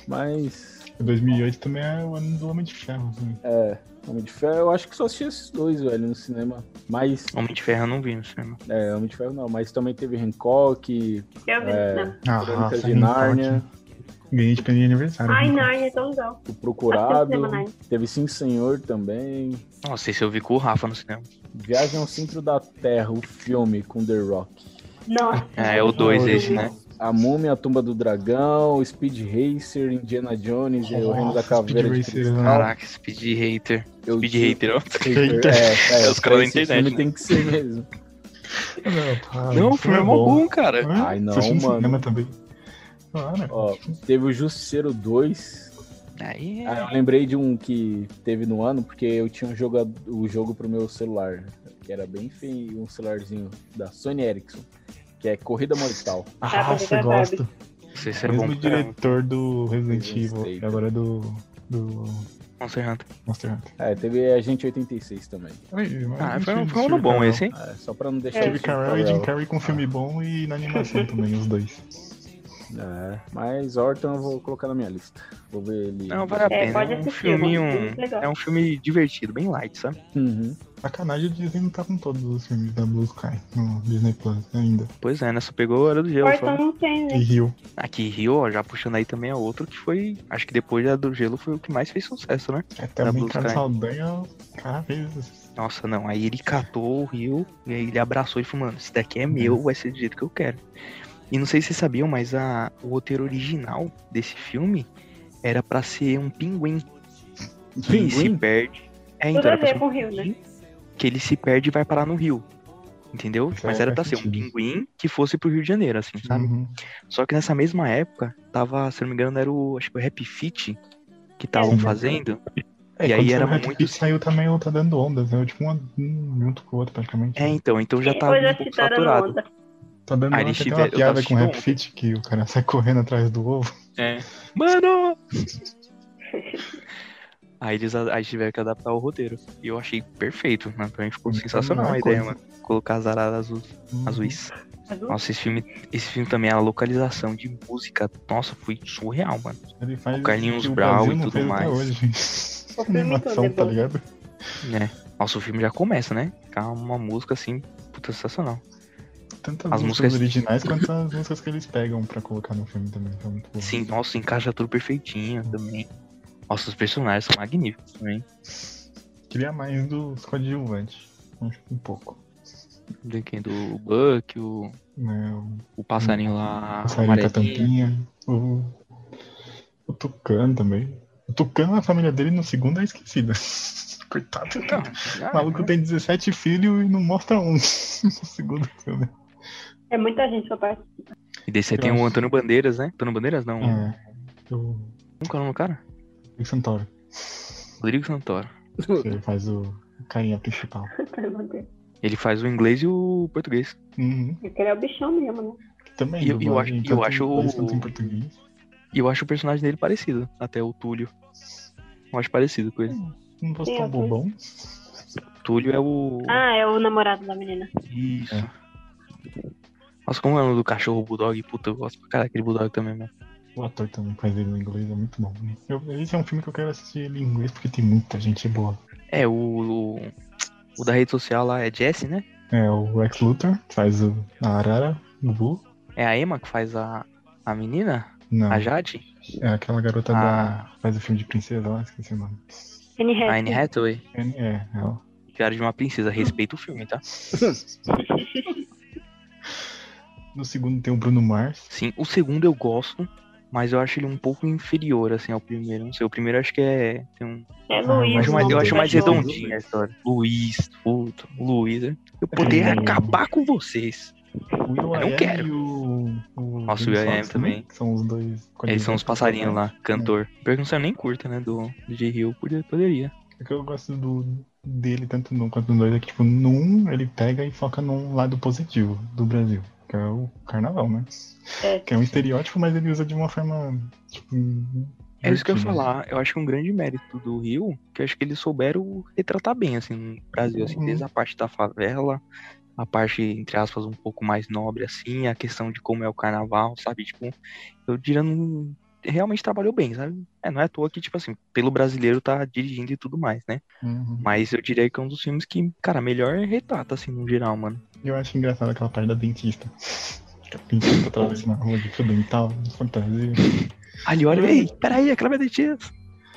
mas 2008 também é o ano do Homem de Ferro. Assim. É, Homem de Ferro, eu acho que só assisti esses dois, velho, no cinema. Mas, Homem de Ferro eu não vi no cinema. é, Homem de Ferro não, mas também teve Hancock, Eu vi, É. não. Ah, de Nárnia, Talk. Ganhei de presente de aniversário. Ai, né? Narnia é tão legal. O Procurado, cinema, teve Sim Senhor também, Nossa, esse eu vi com o Rafa no cinema. Viagem ao Centro da Terra, o filme com The Rock. Nossa. É, é o 2 Olha. esse, né? A Múmia, a Tumba do Dragão, Speed Racer, Indiana Jones e o Reino da Caveira Speed de Racer, Cristal. Caraca, Speed Hater. Eu Speed digo- Hater, ó. Hater, É, é, Os caras da esse internet, filme né? tem que ser mesmo. Não, o filme é mó bom, cara. É? Ai, não, mano. também. Claro. Ó, teve o Justiceiro 2. Aí Ah, eu é. lembrei de um que teve no ano, porque eu tinha jogado o jogo pro meu celular, que era bem feio, um celularzinho da Sony Ericsson, que é Corrida Mortal. Ah, você jogar gosta. Esse é Mesmo bom diretor do Resident Evil, e agora é do, do Monster Hunter. Monster Hunter. É, teve Agente 86 também. Ah, foi, um- um ano bom esse, hein? É, só pra não deixar É. o Steve Carell e Jim. Carrey com filme bom e na animação também, os dois. É, mas Orton eu vou colocar na minha lista. Vou ver ele. Não, vale a É, pena. pode É um. Muito legal. É um filme divertido, bem light, sabe? Uhum. Sacanagem, o Disney não tá com todos os filmes da Blue Sky no Disney Plus ainda. Pois é, né? Só pegou a Hora do Gelo. Porta Só. não tem, E né? Rio. Aqui, Rio, ó, já puxando aí também é outro que foi. Acho que depois da do Gelo foi o que mais fez sucesso, né? É também Blue Sky. Saldanha, cara fez. Nossa, não. Aí ele catou o Rio e aí ele abraçou e falou, mano, esse daqui é meu, vai ser do jeito que eu quero. E não sei se vocês sabiam, mas a, o roteiro original desse filme era pra ser um pinguim que se Pinguim? perde. É, então era pra ser um Rio, né? pinguim que ele se perde e vai parar no Rio. Entendeu? Isso Mas era pra ser um pinguim que fosse pro Rio de Janeiro, assim, sabe? Uhum. Só que nessa mesma época, tava, se não me engano, era o, acho que o Happy Fit que estavam fazendo. É, E aí era muito- Feet saiu também o Tá Dando Ondas, né? Tipo, um um junto com o outro praticamente. É, então, então já tava Hoje um pouco saturado. onda. Tá dando tem tiveram- uma piada com assistindo Feet que o cara sai correndo atrás do ovo. É. Mano! aí eles aí tiveram que adaptar o roteiro. E eu achei perfeito, né? Pra mim ficou Então, sensacional a ideia, coisa. mano. Colocar as araras azuis. Uhum. azuis. Azul? Nossa, esse filme, esse filme também, a localização de música, nossa, foi surreal, mano. Ele faz O Carlinhos Brau Brasil e tudo até mais. Hoje. O Animação, tá ligado? É. Nossa, o filme já começa, né? Com uma música assim, puta sensacional. Tanto As as músicas originais quanto as músicas que eles pegam pra colocar no filme também. São muito boas. Sim, nossa, encaixa tudo perfeitinho também. Nossa, os personagens são magníficos também. Queria mais dos coadjuvantes. Um pouco. De quem? Do Buck, o, Né? O passarinho lá, o Sarinho com a tampinha. O, o Tucano também. O Tucano, a família dele no segundo é esquecida. Coitado. O ah, maluco tem 17 filhos e não mostra um no segundo filme. É muita gente pra participar. E desse aí Eu tem o. Antônio Bandeiras, né? Antônio Bandeiras não. É. O Como que é o nome do cara? Rick Santoro. Rodrigo Santoro. que Ele faz o carinha principal. Ele faz o inglês e o português. Uhum. Aquele é o bichão mesmo, né? Também. E eu- eu acho- eu acho o-. E eu acho o personagem dele parecido, até o Túlio. Eu acho parecido com ele. Não fosse Sim, tão eu bobão. Túlio é o. Ah, é o namorado da menina. Isso. É. Nossa, como é o nome do cachorro Bulldog? Puta, eu gosto pra caralho daquele Bulldog também, mano. O ator também faz ele no inglês, é muito bom. né? Eu, esse é um filme que eu quero assistir ele em inglês porque tem muita gente boa. É, o, o. o da rede social lá é Jesse, né? É o Lex Luthor, faz o, a Arara, o Boo. É a Emma que faz a, a menina? Não, A Jade? é aquela garota Ah. da. faz o filme de princesa lá, esqueci o nome. Anne A Anne Hathaway. Hathaway? É, é, ela. Diário de uma princesa. Respeita o filme, tá? No segundo tem o Bruno Mars. Sim, o segundo eu gosto, mas eu acho ele um pouco inferior, assim, ao primeiro. Não sei, o primeiro eu acho que é. Tem um, É Ah, eu Luiz. acho o mais, nome eu do acho mais cachorro. redondinha a história. Luiz, puto, Luiz. né? Eu poderia É. acabar com vocês. O Will Eu não quero. e o. o Nossa, o Fox também. São os dois. Eles são os passarinhos lá, cantor. Pior que não saiu nem curta, né? Do DJ Hill. Podia- Poderia. O que eu gosto do, dele, tanto no um quanto no dois, é que, tipo, no um ele pega e foca num lado positivo do Brasil, que é o carnaval, né? É. Que é um estereótipo, mas ele usa de uma forma, tipo. É isso que eu ia falar. Eu acho que um grande mérito do Rio, que eu acho que eles souberam retratar bem, assim, no Brasil, assim, Uhum. desde a parte da favela, a parte, entre aspas, um pouco mais nobre, assim, a questão de como é o carnaval, sabe? Tipo, eu diria, não... realmente trabalhou bem, sabe? É, não é à toa que, tipo assim, pelo brasileiro tá dirigindo e tudo mais, né? Uhum. Mas eu diria que é um dos filmes que, cara, melhor retrata, assim, no geral, mano. Eu acho engraçado aquela parte da dentista. A dentista atravessa na rua de fio dental, de fantasia. Ali, olha, ei, peraí, aquela minha dentista.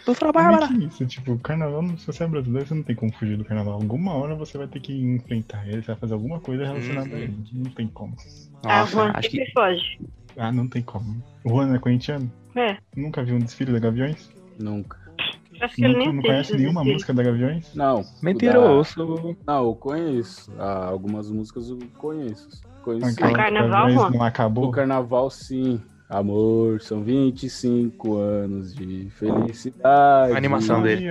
Doutora é Bárbara. que é isso? Tipo, carnaval, se você é brasileiro, você não tem como fugir do carnaval. Alguma hora você vai ter que enfrentar ele, você vai fazer alguma coisa relacionada Uhum. a ele. Não tem como. Nossa, Juan acho que foge. Ah, não tem como. O Juan é corintiano? É. Nunca viu um desfile da Gaviões? Nunca. Acho que ele não assiste conhece nenhuma desfiles. música da Gaviões? Não. mentiroso. da- Não, eu conheço. Ah, algumas músicas eu conheço. Conheço. Aquela que carnaval, Gaviões Juan? não acabou? O carnaval, sim. Amor, são 25 anos de felicidade. A animação dele.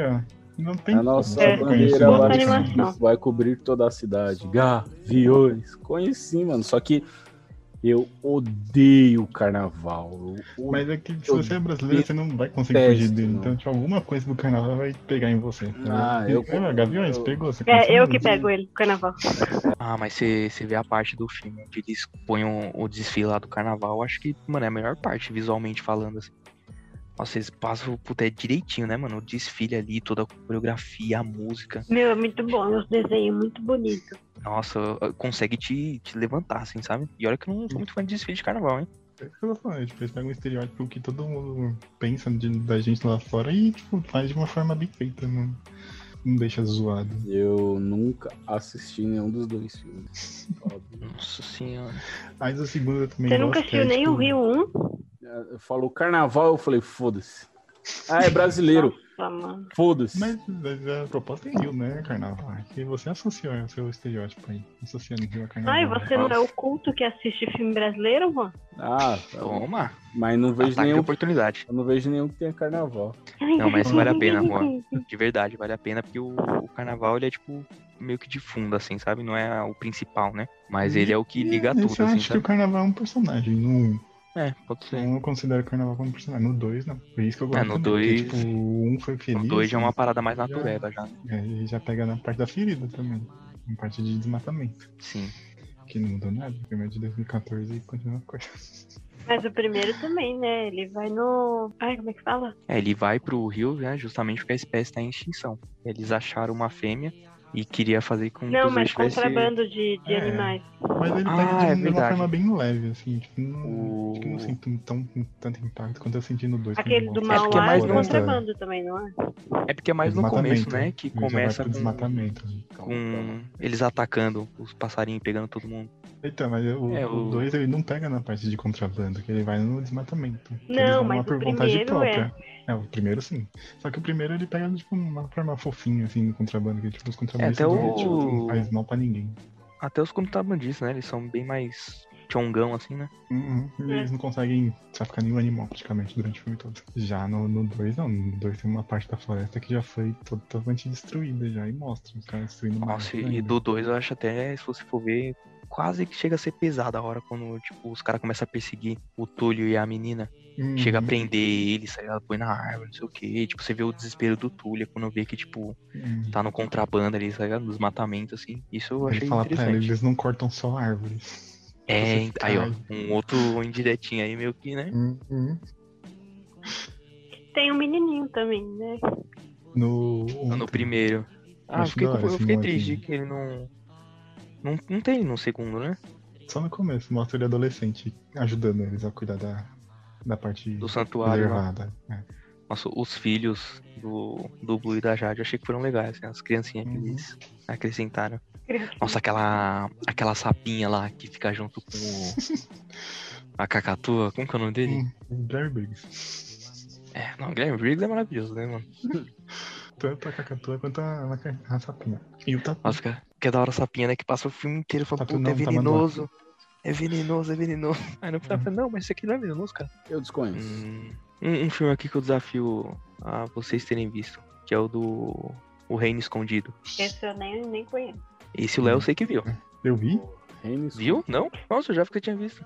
Não tem A nossa É. bandeira vai, vai cobrir toda a cidade. Gaviões. Conheci, mano. Só que eu odeio carnaval. Eu Mas é que se Eu você é brasileiro, você não vai conseguir fugir dele. não. Então, tipo, alguma coisa do carnaval vai pegar em você. Ah, eu- Ah, Gaviões, eu- pegou. Você É, eu que pego ele, no carnaval. Ah, mas você você vê a parte do filme onde eles põem o, o desfile lá do carnaval, eu acho que, mano, é a melhor parte, visualmente falando, assim. Nossa, eles passam puta, é direitinho, né, mano? O desfile ali, toda a coreografia, a música. Meu, é muito bom, os desenhos muito bonitos. Nossa, consegue te, te levantar, assim, sabe? E olha que eu não sou muito fã de desfile de carnaval, hein? É isso que eu tô falando, tipo, eles pegam um estereótipo que todo mundo pensa de- da gente lá fora e, tipo, faz de uma forma bem feita, não, não deixa zoado. Eu nunca assisti nenhum dos dois filmes. Nossa senhora. Mas o segundo eu também Você gosto, nunca é, assistiu nem o tipo, Rio 1? Falou carnaval, eu falei, foda-se. Ah, é brasileiro. Foda-se. Mas mas a proposta é Rio, né, carnaval? É que você associou o seu estereótipo aí, associando Rio a carnaval. Ai, você não é o culto que assiste filme brasileiro, mano? Ah, Toma. mas não vejo Ataque nenhum. oportunidade. Eu não vejo nenhum que tenha carnaval. Não, mas vale a pena, Juan. De verdade, vale a pena, porque o, o carnaval, ele é, tipo, meio que de fundo, assim, sabe? Não é o principal, né? Mas ele é o que liga Esse tudo, eu assim, acho que o sabe? carnaval é um personagem. No É, pode ser. um eu considero o carnaval como personagem. No 2, não. Por isso que eu gosto. É, no também, dois- porque, tipo, o 1 um foi feliz. O 2 já é uma né? parada mais Já- natureba, já. É, e já pega na parte da ferida também. Na parte de desmatamento. Sim. Que não mudou nada. O primeiro de 2014 e continua a coisa. Mas o primeiro também, né? Ele vai no. Ai, como é que fala? É, ele vai pro rio, né, justamente porque a espécie tá em extinção. Eles acharam uma fêmea e queria fazer com que Não, os mas dois tivessem... contrabando de, de É. animais. Mas ele Ah, pega de, é de uma verdade. forma bem leve, assim. Tipo, não, O- acho que não sinto tão, tanto impacto quanto eu senti no 2. Aquele do É porque é Mauá mais é no- contrabando também, não é? É porque é mais no começo, né, que vai começa com, desmatamento. com eles atacando os passarinhos, pegando todo mundo. Então, mas o É, o- 2 ele não pega na parte de contrabando, que ele vai no desmatamento. Não, mas por vontade primeiro própria. É. o primeiro sim. Só que o primeiro ele pega tipo uma forma fofinha, assim, no contrabando, que tipo, os contrabandistas até não, o- tipo, não faz mal pra ninguém. Até os contrabandistas, né, eles são bem mais chongão, assim, né? Uhum. E É. Eles não conseguem sacar nenhum animal praticamente durante o filme todo. Já no 2 não, no 2 tem uma parte da floresta que já foi totalmente destruída já e mostra os caras destruindo Nossa, e ainda. do 2 eu acho até, se você for ver, quase que chega a ser pesada a hora quando, tipo, os caras começam a perseguir o Túlio e a menina. Uhum. Chega a prender ele, sai ela põe na árvore, não sei o que. Tipo, você vê o desespero do Túlio quando vê que, tipo, Uhum. tá no contrabando ali, sai no desmatamento, assim. Isso eu Ele achei fala pra ela, interessante. eles não cortam só árvores. É, você aí ó, um outro indiretinho aí, meio que, né? Uhum. Tem um menininho também, né? No, No primeiro. Ah, eu Acho fiquei, eu fiquei triste que ele não. Não, não tem no segundo, né? Só no começo, mostra ele adolescente ajudando eles a cuidar da, da parte Do santuário. reservada. É. Nossa, os filhos do, do Blue e da Jade, eu achei que foram legais, assim, as criancinhas que Uhum. eles acrescentaram. Nossa, aquela, aquela sapinha lá que fica junto com o, a cacatua, como que é o nome dele? Hum, Blair Briggs. É, não, Guilherme Briggs é maravilhoso, né, mano? Tanto a cacatua quanto a, a, a sapinha. E o tatu. Nossa, cara, que é da hora sapinha, né, que passa o filme inteiro falando, Tatu puta, é tamanduá. venenoso. É venenoso, é venenoso. Aí no final falei, não, mas isso aqui não é venenoso, cara. Eu desconheço. Hum, um, um filme aqui que eu desafio a vocês terem visto, que é o do O Reino Escondido. Esse eu nem, nem conheço. Esse o Léo eu sei que viu. Eu vi? Reino Viu? Não? Nossa, eu já que tinha visto.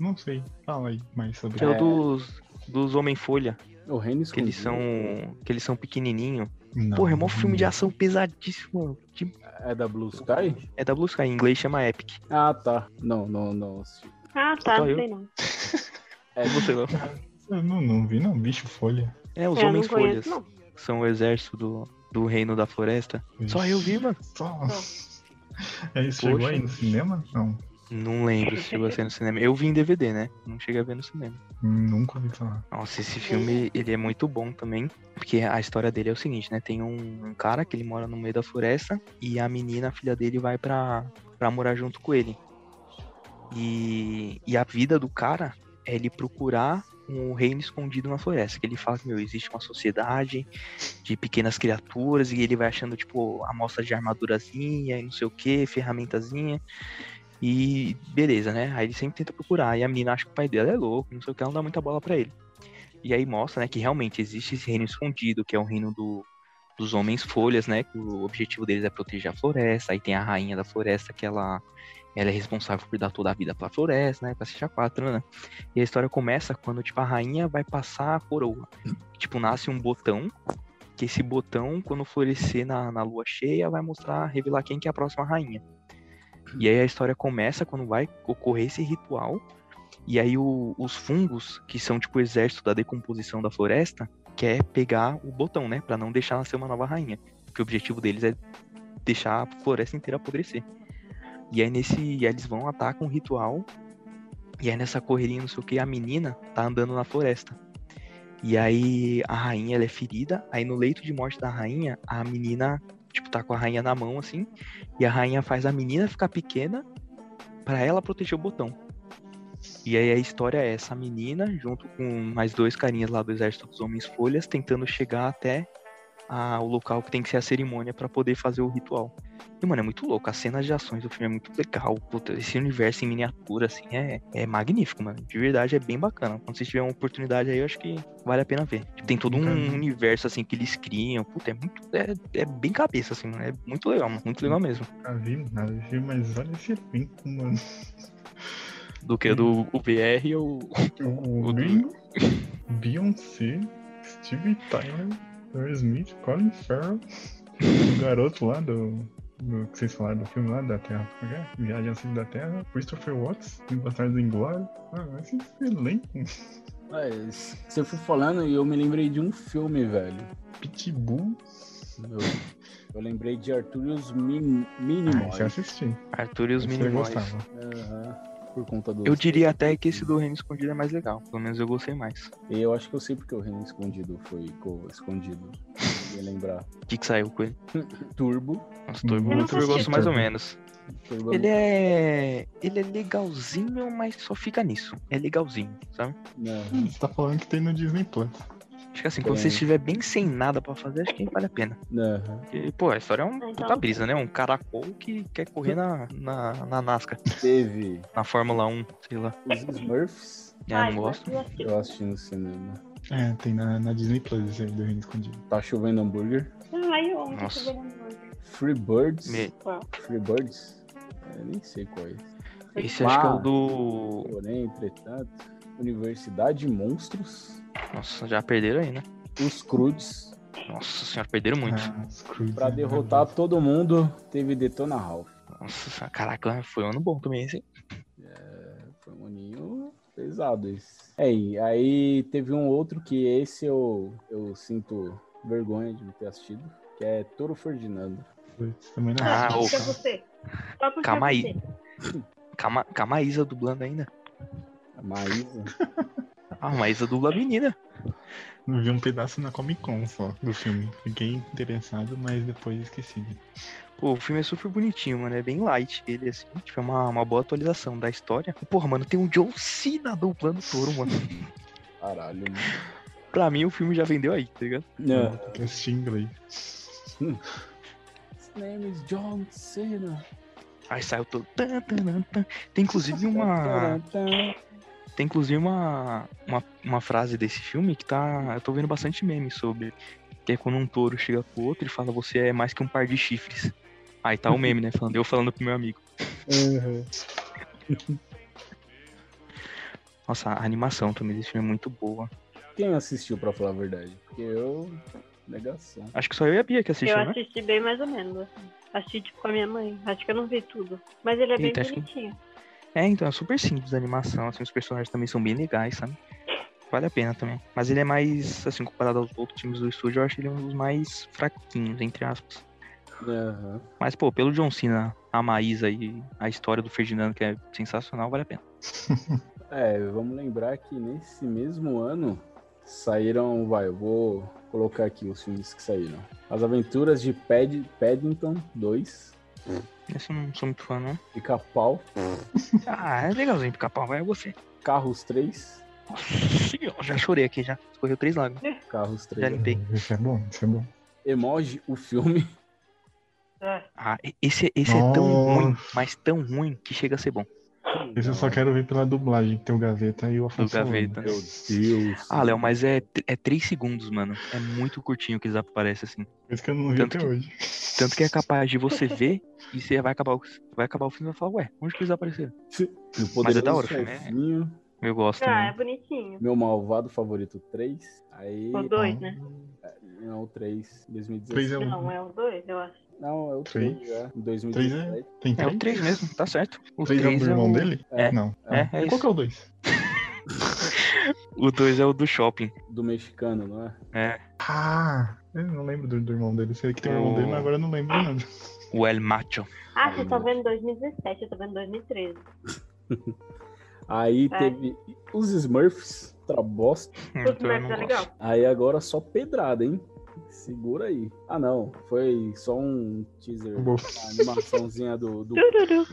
Não sei. Fala aí mais sobre Que é o É. dos, dos Homem-Folha, O Reino que eles Escondido. são. que eles são pequenininho. Não, Porra, é mó filme de ação pesadíssimo. De- É da Blue Sky? É da Blue Sky, em inglês chama Epic. Ah, tá. Não, não, não. assisti. Ah, tá, não eu. sei não. É, Você não. Eu não, não vi, não. Bicho folha. É, os Homens-Folhas. conheço, não. São o exército do, do Reino da Floresta. Só eu vi, mano. Só. É isso, chegou aí no cinema? Não. Não lembro se a ser no cinema. Eu vi em DVD, né? Não cheguei a ver no cinema. Nunca ouvi falar. Nossa, esse filme, ele é muito bom também, porque a história dele é o seguinte, né? Tem um, um cara que ele mora no meio da floresta e a menina, a filha dele, vai pra, pra morar junto com ele. E, e a vida do cara é ele procurar um reino escondido na floresta. Que ele fala que, meu, existe uma sociedade de pequenas criaturas e ele vai achando, tipo, amostra de armadurazinha e não sei o que, ferramentazinha. E beleza, né? Aí ele sempre tenta procurar. E a menina acha que o pai dela é louco, não sei o que, ela não dá muita bola pra ele. E aí mostra, né, que realmente existe esse reino escondido, que é o reino do, dos homens folhas, né? Que o objetivo deles é proteger a floresta. Aí tem a rainha da floresta, que ela, ela é responsável por dar toda a vida pra floresta, né? Pra se quatro, né? E a história começa quando, tipo, a rainha vai passar a coroa. Tipo, nasce um botão, que esse botão, quando florescer na, na lua cheia, vai mostrar, revelar quem que é a próxima rainha. E aí a história começa quando vai ocorrer esse ritual. E aí o- os fungos, que são tipo o exército da decomposição da floresta, quer pegar o botão, né? Pra não deixar nascer uma nova rainha. Porque o objetivo deles é deixar a floresta inteira apodrecer. E aí nesse. E aí eles vão, atacam o ritual. E aí nessa correria, não sei o que, a menina tá andando na floresta. E aí a rainha ela é ferida. Aí no leito de morte da rainha, a menina, tipo, tá com a rainha na mão, assim. E a rainha faz a menina ficar pequena pra ela proteger o botão. E aí a história é essa menina, junto com mais dois carinhas lá do Exército dos Homens Folhas, tentando chegar até a- o local que tem que ser a cerimônia pra poder fazer o ritual. E, mano, é muito louco. As cenas de ações do filme é muito legal. Puta, esse universo em miniatura, assim, é, é magnífico, mano. De verdade, é bem bacana. Quando vocês tiverem uma oportunidade aí, eu acho que vale a pena ver. Tipo, tem todo um vi. universo, assim, que eles criam. Puta, é muito. É, é bem cabeça, assim, mano. É muito legal, mano. Muito legal mesmo. Nunca vi nada filme, mas olha esse elenco, mano. Do que do o VR ou. O O do- Ringo, Beyoncé, Steve Tyler, Smith, Colin Farrell, o garoto lá do, do que vocês falaram do filme lá da Terra, é é? Viagem ao Centro da Terra, Christopher Watts, em Bastardos Inglórios. Ah, esse elenco, É, você foi falando e eu me lembrei de um filme, velho. Pitbull. Eu, eu lembrei de Arthur e os Min, Ah, Minimoys. eu assisti. Arthur e os gostava. Aham, por conta do. Eu diria até que esse do Reino Escondido é mais legal. Pelo menos eu gostei mais. E eu acho que eu sei porque o Reino Escondido foi co- escondido. Ia lembrar. O que, que saiu com ele? Turbo. Nossa, Turbo, Eu Turbo eu gosto mais ou menos. Turbo é Ele é. Ele é legalzinho, mas só fica nisso. É legalzinho, sabe? Não, Você tá falando que tem no Disney Plus. Acho que assim, quando É. você estiver bem sem nada pra fazer, acho que vale a pena. não. Porque, pô, a história é um Então- puta brisa, né? Um caracol que quer correr na, na, na NASCAR, Teve na Fórmula 1, sei lá. os Smurfs. Ah, Ai, não gosto. eu assisti. No cinema. É, tem na, na Disney Plus esse aí do Reino Escondido. Tá chovendo hambúrguer. Ai, eu amo hambúrguer. Free Birds. Me-? Free Birds? Eu nem sei qual é esse. Esse acho que é Ah. o do. Porém, entretanto, Universidade Monstros. Nossa, já perderam aí, né? Os Crudes. Nossa senhora, perderam muito. Ah, Pra né? derrotar todo mundo, teve Detona Ralph. Nossa senhora, caraca, foi um ano bom também esse. Foi um aninho pesado esse. É, e aí teve um outro que esse eu, eu sinto vergonha de não ter assistido, que é Toro Ferdinando. Putz, Também não Ah, Ah, ô. puxa você. Calma aí. Calma, calma a Isa dublando ainda. A Maísa. A Isa dubla a menina. Não vi um pedaço na Comic Con só do filme. Fiquei interessado, mas depois esqueci. Pô, o filme é super bonitinho, mano. É bem light. Ele, assim, tipo, é uma, uma boa atualização da história. Porra, mano, tem o John Cena dublando touro, mano. Caralho, mano. pra mim, o filme já vendeu aí, tá ligado? Não. Tem que assistir em inglês. His name is John Cena. Aí saiu todo. Tem inclusive uma. Tem inclusive uma, uma, uma frase desse filme que tá. Eu tô vendo bastante meme sobre. Que é quando um touro chega pro outro e fala, você é mais que um par de chifres. Aí tá o meme, né? Falando, eu falando pro meu amigo. Uhum. Nossa, a animação também desse filme é muito boa. Quem assistiu, pra falar a verdade? Porque eu. Negação. Acho que só eu e a Bia que Eu assistiu, né? assisti bem mais ou menos. assim. Assisti tipo com a minha mãe. Acho que eu não vi tudo. Mas ele é bem Eita, acho que- bonitinho. É, então, é super simples a animação, assim, os personagens também são bem legais, sabe? Vale a pena também. Mas ele é mais, assim, comparado aos outros times do estúdio, eu acho ele um dos mais fraquinhos, entre aspas. Aham. Mas, pô, pelo John Cena, a Maísa e a história do Ferdinando, que é sensacional, vale a pena. É, vamos lembrar que nesse mesmo ano saíram, vai, eu vou colocar aqui os filmes que saíram. As Aventuras de Pad, Paddington 2, Esse eu não sou muito fã, não. Pica-Pau, Ah, é legalzinho, pica-pau, vai você. Carros 3, Nossa, eu já chorei aqui já. Escorreu três lágrimas. Carros Já 3, limpei. Isso é bom, isso é bom. Emoji, o filme, É. Ah, esse, esse é tão ruim, mas tão ruim que chega a ser bom. Esse eu só quero ver pela dublagem, que tem o Gaveta e o Afonso. Gaveta. Meu Deus. Ah, Léo, mas é, é três segundos, mano. É muito curtinho que eles aparecem, assim. Por isso que eu não vi Tanto até que- hoje. Tanto que é capaz de você ver e você vai acabar, o- vai acabar o filme e vai falar, ué, onde que eles apareceram? O Mas é da hora o filme, é. Chefinho, Eu gosto Ah, é também. bonitinho. Meu Malvado Favorito 3, aí... O 2, né? Não, o 3, 2017. Três é Não, um. é o 2, eu acho. Não, é o Três. 3 já, em Três 2017. é. Tem É três? o 3 mesmo, tá certo. O Três é o 3 do é irmão o... dele? É. Não. É, é E Qual isso. que é o dois? O 2 é o do shopping. Do mexicano, não é? É. Ah, eu não lembro do, do irmão dele. Sei que tem o irmão dele, mas agora eu não lembro nada. O El Macho. Ah, vocês estão vendo 2017, eu tô vendo 2013. Aí É. teve os Smurfs, outra bosta. Então não tá gosto. legal. Aí agora só pedrada, hein? Segura aí. Ah, não. Foi só um teaser. Animaçãozinha do. do, do-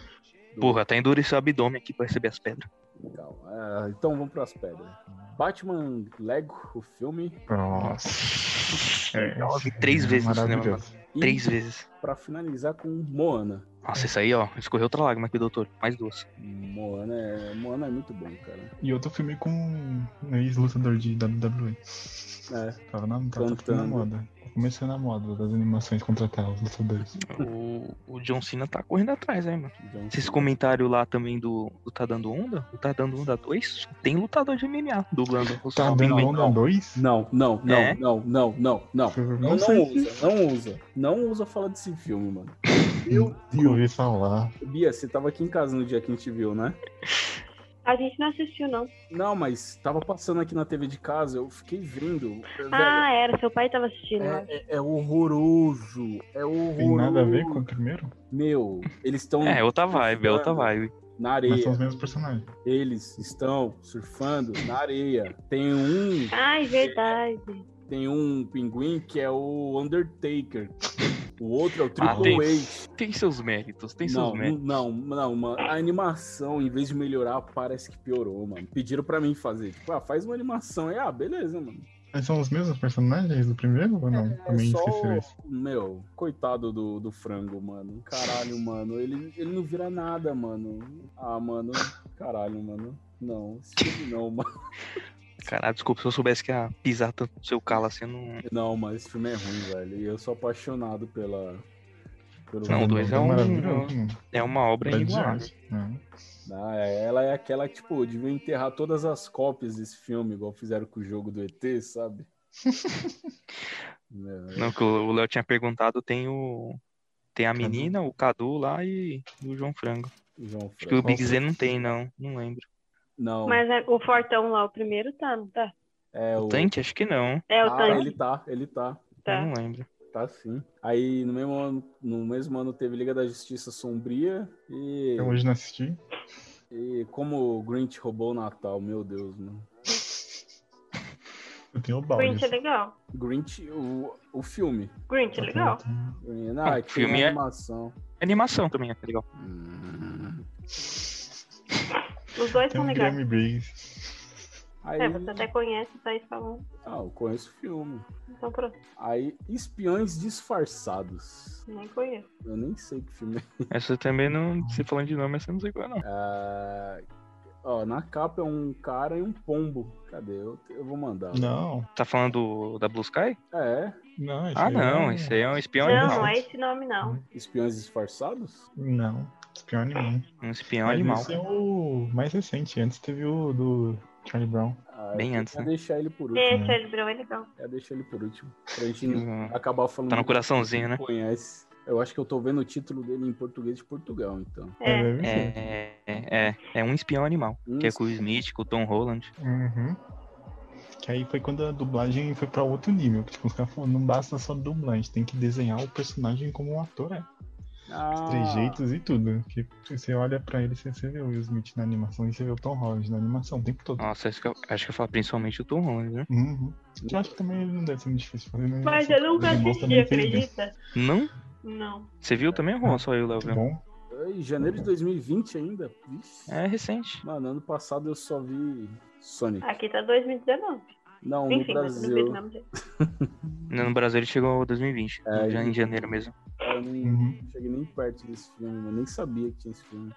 Porra, tá endurecido o abdômen aqui pra receber as pedras. Calma. Ah, então vamos pras pedras. Batman Lego, o filme. Nossa. É, Eu vi três vezes no cinema. E Três vezes. pra finalizar com Moana. Nossa, isso aí, ó. Escorreu outra lágrima aqui, doutor. Mais duas. Moana é, Moana é muito bom, cara. E outro filme com um ex-lutador de WWE. É. Tava na, tava na moda. Começando a moda das animações contratar os lutadores. O, o John Cena tá correndo atrás, aí, mano. Esses Cena. comentários lá também do, do Tá Dando Onda, o Tá Dando Onda 2, tem lutador de MMA dublando. Tá dando onda 2? Não, não, não, É? não, não, não, não. Não, Não não usa, não usa. Não usa falar desse filme, mano. Meu Deus. ouvi falar. Bia, você tava aqui em casa no dia que a gente viu, né? A gente não assistiu, não. Não, mas tava passando aqui na TV de casa, eu fiquei vendo. Velho, Ah, era. Seu pai tava assistindo. né? é, é- é horroroso. É horroroso. Tem nada a ver com o primeiro? Meu, eles estão. É, outra vibe, é outra vibe. Na Mas areia. são os mesmos personagens. Eles estão surfando na areia. Tem um. Ai, verdade. Tem um pinguim que é o Undertaker. O outro é o Ah, Triple tem. H. Tem seus méritos, tem Não, seus méritos. não, não, mano. A animação, em vez de melhorar, parece que piorou, mano. Pediram pra mim fazer. Tipo, ah, faz uma animação. aí, ah, beleza, mano. Mas são os mesmos personagens do primeiro ou não? É Também só, isso. meu, coitado do, do frango, mano. Caralho, mano. Ele, ele não vira nada, mano. Ah, mano. Caralho, mano. Não, esse filme não, mano. Caralho, desculpa, se eu soubesse que ia pisar tanto no seu calo assim, não. Não, mas esse filme é ruim, velho. E eu sou apaixonado pela. Pelo Não, o dois é um-. É uma obra inigualável. arte. Não. Ah, ela é aquela que, tipo, devia enterrar todas as cópias desse filme, igual fizeram com o jogo do ET, sabe? Meu, Não, que o Léo tinha perguntado, tem o. Tem a Cadu. menina, o Cadu lá e o João Frango. João Acho que o. Big Z não tem, não. Não lembro. Não, Mas é- o Fortão lá, o primeiro, tá, não tá? é o. O Tanque? Acho que não. É o Ah, tanque. ele tá, ele tá. Eu Tá. não lembro. Tá sim. Aí no mesmo ano, no mesmo ano teve Liga da Justiça Sombria e, Eu hoje não assisti. e como o Grinch roubou o Natal, meu Deus, mano. Eu tenho o balde. Grinch é legal. Grinch, o, o filme. Grinch é legal. Ah, o que filme é- animação. Animação também é legal. Hum, Os dois são legais. Guilherme Briggs. Aí, É, você até conhece, tá aí falando. ah, eu conheço o filme. Então pronto, Aí, Espiões Disfarçados. nem conheço. Eu nem sei que filme é. Essa também não. Se falando de nome, essa eu não sei qual é, não. Ah, ó, na capa é um cara e um pombo. Cadê? Eu, eu vou mandar. Não, Tá falando do- da Blue Sky? É, não. esse Ah, não. é- Esse aí é um espião Não, não é esse nome, não. Espiões Disfarçados? Não, espião animal. Um espião Mas animal. esse é o mais recente. Antes teve o do Charlie Brown. Ah, Bem antes, né? deixar ele por último. Esse Charlie Brown é legal. Quer deixar ele por último. Pra gente Hum, acabar falando. Tá no coraçãozinho, né? Conhece. Eu acho que eu tô vendo o título dele em português de Portugal, então. É. ser. É, é, é, é um espião animal. Que é com o Smith, com o Tom Holland. Uhum. Que aí foi quando a dublagem foi pra outro nível. Tipo, os caras falaram, não basta só dublagem, tem que desenhar o personagem como um ator, é. Ah, Os trejeitos e tudo. Que você olha pra ele, você, você vê o Will Smith na animação e você vê o Tom Holland na animação o tempo todo. Nossa, acho que eu, acho que eu falo principalmente o Tom Holland, né? Uhum. Eu acho que também não deve ser muito difícil fazer, né? Mas eu nunca assisti, acredita? Não? Não. Você viu também, Juan? Só eu, Léo, bom. Em janeiro de 2020 ainda? Vixe. É recente. Mano, ano passado eu só vi Sonic. Aqui tá 2019. Não, no Enfim, não vi Brasil. jeito. No Brasil ele chegou em 2020. É, já em janeiro mesmo. Eu nem Uhum. cheguei nem perto desse filme, eu nem sabia que tinha esse filme.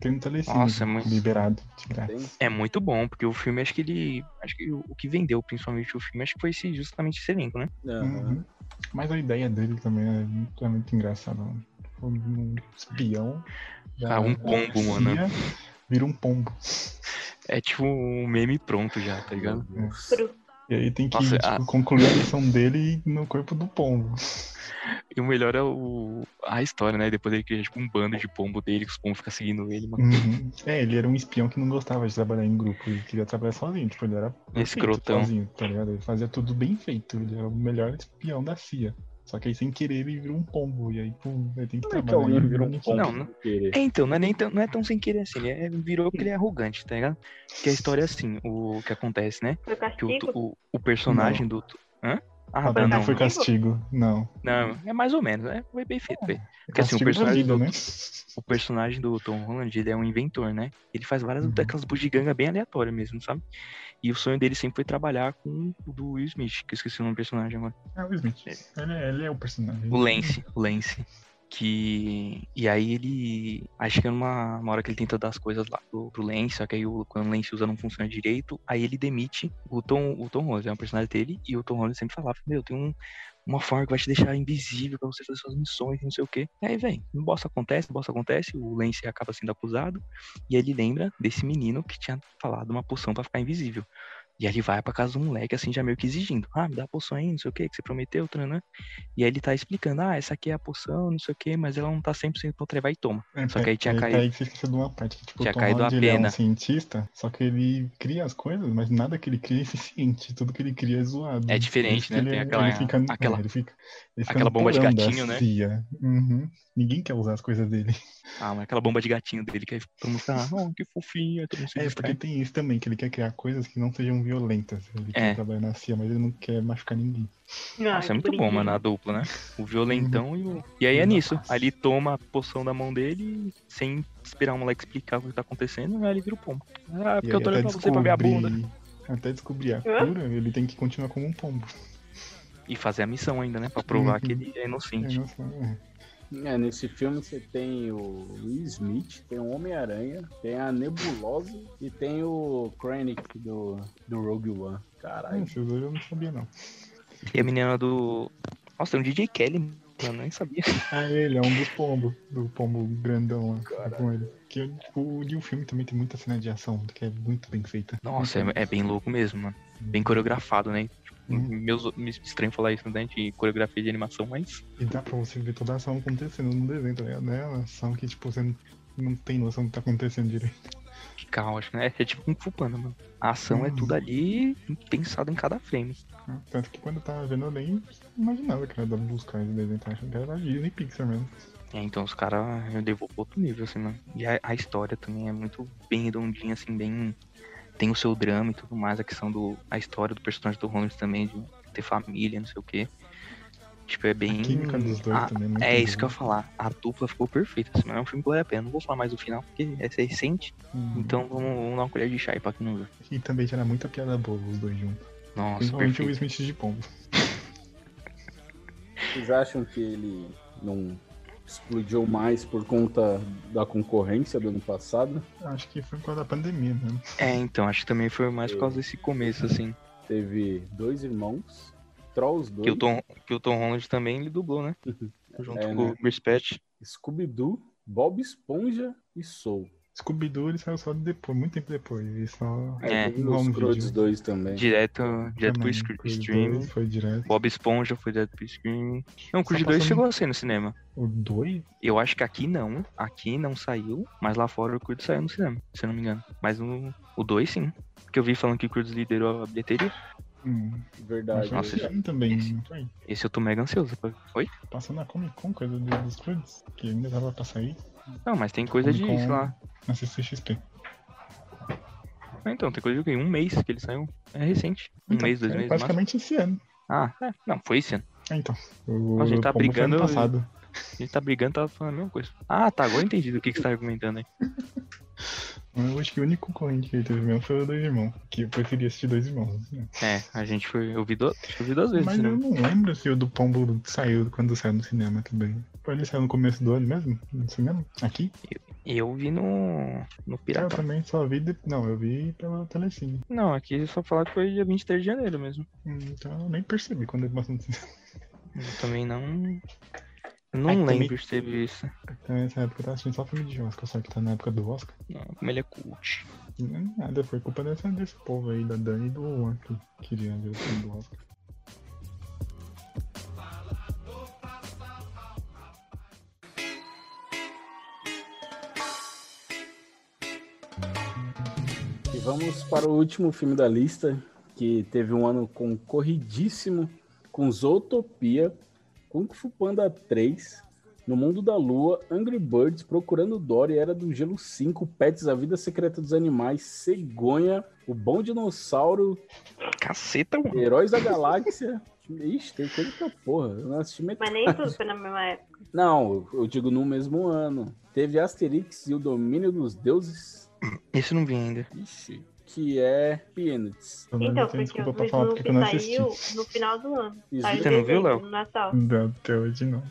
Tem no telecine Nossa, é muito- liberado de graça. Tem? É muito bom, porque o filme, acho que ele. Acho que o que vendeu, principalmente o filme, acho que foi esse, justamente esse elenco, né? Aham. Uhum. Mas a ideia dele também é muito, é muito engraçada. mano. Um espião. Ah, um pombo, mano. Vira um pombo. É tipo um meme pronto já, tá ligado? Cru. E aí tem que Nossa, tipo, a- concluir a missão dele no corpo do pombo. E o melhor é o, a história, né? Depois ele cria tipo um bando de pombo dele, que os pombos ficam seguindo ele, mano. Uhum. É, ele era um espião que não gostava de trabalhar em grupo. Ele queria trabalhar sozinho. Tipo, ele era Escrotão. sozinho, tá ligado? Ele fazia tudo bem feito. Ele era o melhor espião da CIA. Só que aí, sem querer, ele virou um pombo. E aí, pô, ele tem que é que trabalhar alguém em virou um pombo Não, não. É, então, não é, nem tão, não é tão sem querer assim, ele é- virou porque ele é arrogante, tá ligado? Que a história é assim, o que acontece, né? Foi Que o, castigo? o, o personagem do. Hã? Ah, não, não, foi não, castigo. Não. não, é mais ou menos, é, foi bem feito, velho. Porque assim, o Castigo personagem vida, do, né? o personagem do Tom Holland, ele é um inventor, né? Ele faz várias Uhum. daquelas bugigangas bem aleatórias mesmo, sabe? E o sonho dele sempre foi trabalhar com o do Will Smith, que eu esqueci o nome do personagem agora. É o Smith. Ele é, ele é o personagem. O Lance, o Lance. Que. E aí ele. Acho que é numa uma hora que ele tenta dar as coisas lá pro, pro Lance, só que aí o, quando o Lance usa não funciona direito, aí ele demite o Tom, o Tom Holland, é um personagem dele, e o Tom Holland sempre falava, meu, tem um, uma forma que vai te deixar invisível pra você fazer suas missões, não sei o quê. E aí, vem, um bosta acontece, um bosta acontece, o Lance acaba sendo acusado, e ele lembra desse menino que tinha falado uma poção pra ficar invisível. E aí ele vai pra casa do moleque, assim, já meio que exigindo. Ah, me dá a poção aí, não sei o que, que você prometeu, tranã. E aí ele tá explicando, ah, essa aqui é a poção, não sei o que, mas ela não tá 100% pronta, aí vai e toma. É, Só que aí tinha é, caído- Aí que você esqueceu de uma parte que, tipo, Tinha caído a Holland, ele é pena. um cientista, só que ele cria as coisas, mas nada que ele cria é eficiente. Tudo que ele cria é zoado. É diferente, né? que Tem Ele, aquela- ele fica, aquela- é, ele ele fica aquela no bomba de gatinho, né? Uhum. Ninguém quer usar as coisas dele. Ah, mas aquela bomba de gatinho dele, que aí todo mundo fica, ah, oh, que se É, distrai. porque tem isso também, que ele quer criar coisas que não sejam violentas. Ele É. quer trabalhar na CIA, mas ele não quer machucar ninguém. Nossa, é muito bom, mano, a dupla, né? O violentão e o. E aí é nisso. Ele toma a poção da mão dele sem esperar o moleque explicar o que tá acontecendo, aí ele vira o pombo. Ah, porque eu tô olhando pra você pra ver a bunda. até descobrir a cura, ele tem que continuar como um pombo. E fazer a missão ainda, né? Pra provar Uhum. que ele é É, inocente. nossa, é. É, nesse filme você tem o Will Smith, tem o Homem-Aranha, tem a Nebulosa e tem o Krennic do, do Rogue One. Caralho. esses dois eu não sabia, não. E a menina do. Nossa, tem um DJ Kelly, mano, eu nem sabia. Ah, ele é um dos pombos, do pombo grandão lá com ele. Que, tipo, e o filme também tem muita cena de ação, que é muito bem feita. Nossa, é, é bem louco mesmo, mano. Bem coreografado, né? Uhum. meus, me estranho falar isso, né? De coreografia de animação, mas. E dá pra você ver toda a ação acontecendo no desenho, tá ligado? Não é uma ação que, tipo, você não, não tem noção do que tá acontecendo direito. Que caótico, né? É tipo um Fu Panda, mano. A ação é Uhum. tudo ali pensado em cada frame. né? Tanto que quando eu tava vendo, eu nem imaginava que era Sky de desenho, tava achando que era da Disney Pixar mesmo. É, então os caras levou pra outro nível, assim, mano. E a, a história também é muito bem redondinha, assim, bem. Tem o seu drama e tudo mais, a questão do. A história do personagem do Holmes também, de ter família, não sei o quê. Tipo, é bem. A química dos dois Ah, também é muito É isso que eu ia falar. A dupla ficou perfeita. Assim, mas é um filme que vale a pena. Não vou falar mais do final, porque essa é recente. Hum. Então vamos, vamos dar uma colher de chá aí pra quem não viu. E também gera muita piada boa os dois juntos. Nossa, Principalmente o perfeito. Smith de pombo. Vocês acham que ele não explodiu mais por conta da concorrência do ano passado? Acho que foi por causa da pandemia mesmo. É, então, acho que também foi mais por causa desse começo, assim. Teve dois irmãos, Trolls 2, Que o Tom, que o Tom Holland também ele dublou, né? Junto É, com né? o Chris Pratt. Scooby-Doo, Bob Esponja e Soul. Scooby-Doo ele saiu só depois, muito tempo depois. E só. É, os Croods video. 2 também. Direto, direto pro também. streaming. dois Foi direto. Bob Esponja foi direto pro streaming. Não, o Creed Só 2 passou chegou a ser no cinema. O 2? Eu acho que aqui não. Aqui não saiu, mas lá fora o Creed saiu no cinema, se eu não me engano. Mas no, o 2 sim. Porque eu vi falando que o Creed liderou a bilheteria. Hum. Verdade. Nossa, esse ano também, esse-? Esse eu tô mega ansioso. pra- Foi? Passou na Comic Con, coisa do- dos Croods, que ainda tava pra sair Não, mas tem coisa de, Comic sei lá. na CCXP. Ah, Então, tem coisa de? Um mês que ele saiu. É recente. Um Então, mês, dois é meses. no máximo. Praticamente esse ano. Ah, é. Não, foi esse ano. É, então. O, A gente tá como foi ano brigando- passado. A gente tá brigando, tá falando a mesma coisa. Ah, tá, agora eu entendi do que, que você tá argumentando aí. Eu acho que o único concorrente que ele teve mesmo foi o Dois Irmãos. Que eu preferia assistir Dois Irmãos. né? É, a gente foi. Eu vi que eu vi duas vezes. Mas no eu não lembro se o do Pombo saiu quando saiu no cinema também. Foi ele saiu no começo do ano mesmo? No cinema? Aqui? E eu vi no. No Eu Pirata. também só vi. de- Não, eu vi pela Telecine. Não, aqui só falar que foi dia 23 de janeiro mesmo. Hum, Então eu nem percebi quando ele passou no cinema. Eu também não. Não também- lembro de ter visto. Então nessa época eu tava assistindo só filme de Oscar, só que tá na época do Oscar. Não, como ele é cult. Não é nada, foi culpa dessa, desse povo aí, da Dani e do Juan, que queria ver o filme do Oscar. E vamos para o último filme da lista, que teve um ano concorridíssimo com Zootopia, Kung Fu Panda 3, No Mundo da Lua, Angry Birds, Procurando Dory, Era do Gelo 5, Pets, A Vida Secreta dos Animais, Cegonha, O Bom Dinossauro, Caceta, mano. Heróis da Galáxia. Ixi, tem coisa pra porra. Eu não assisti Mas metade. nem tudo foi na mesma época. Não, eu- eu digo no mesmo ano. Teve Asterix e o Domínio dos Deuses. Esse eu não vi ainda. Ixi, que é Peanuts. Então, porque desculpa pra falar porque eu não assisti. saiu no final do ano. Isso. Saiu Você não viu, Léo? No Natal. Não, até hoje não.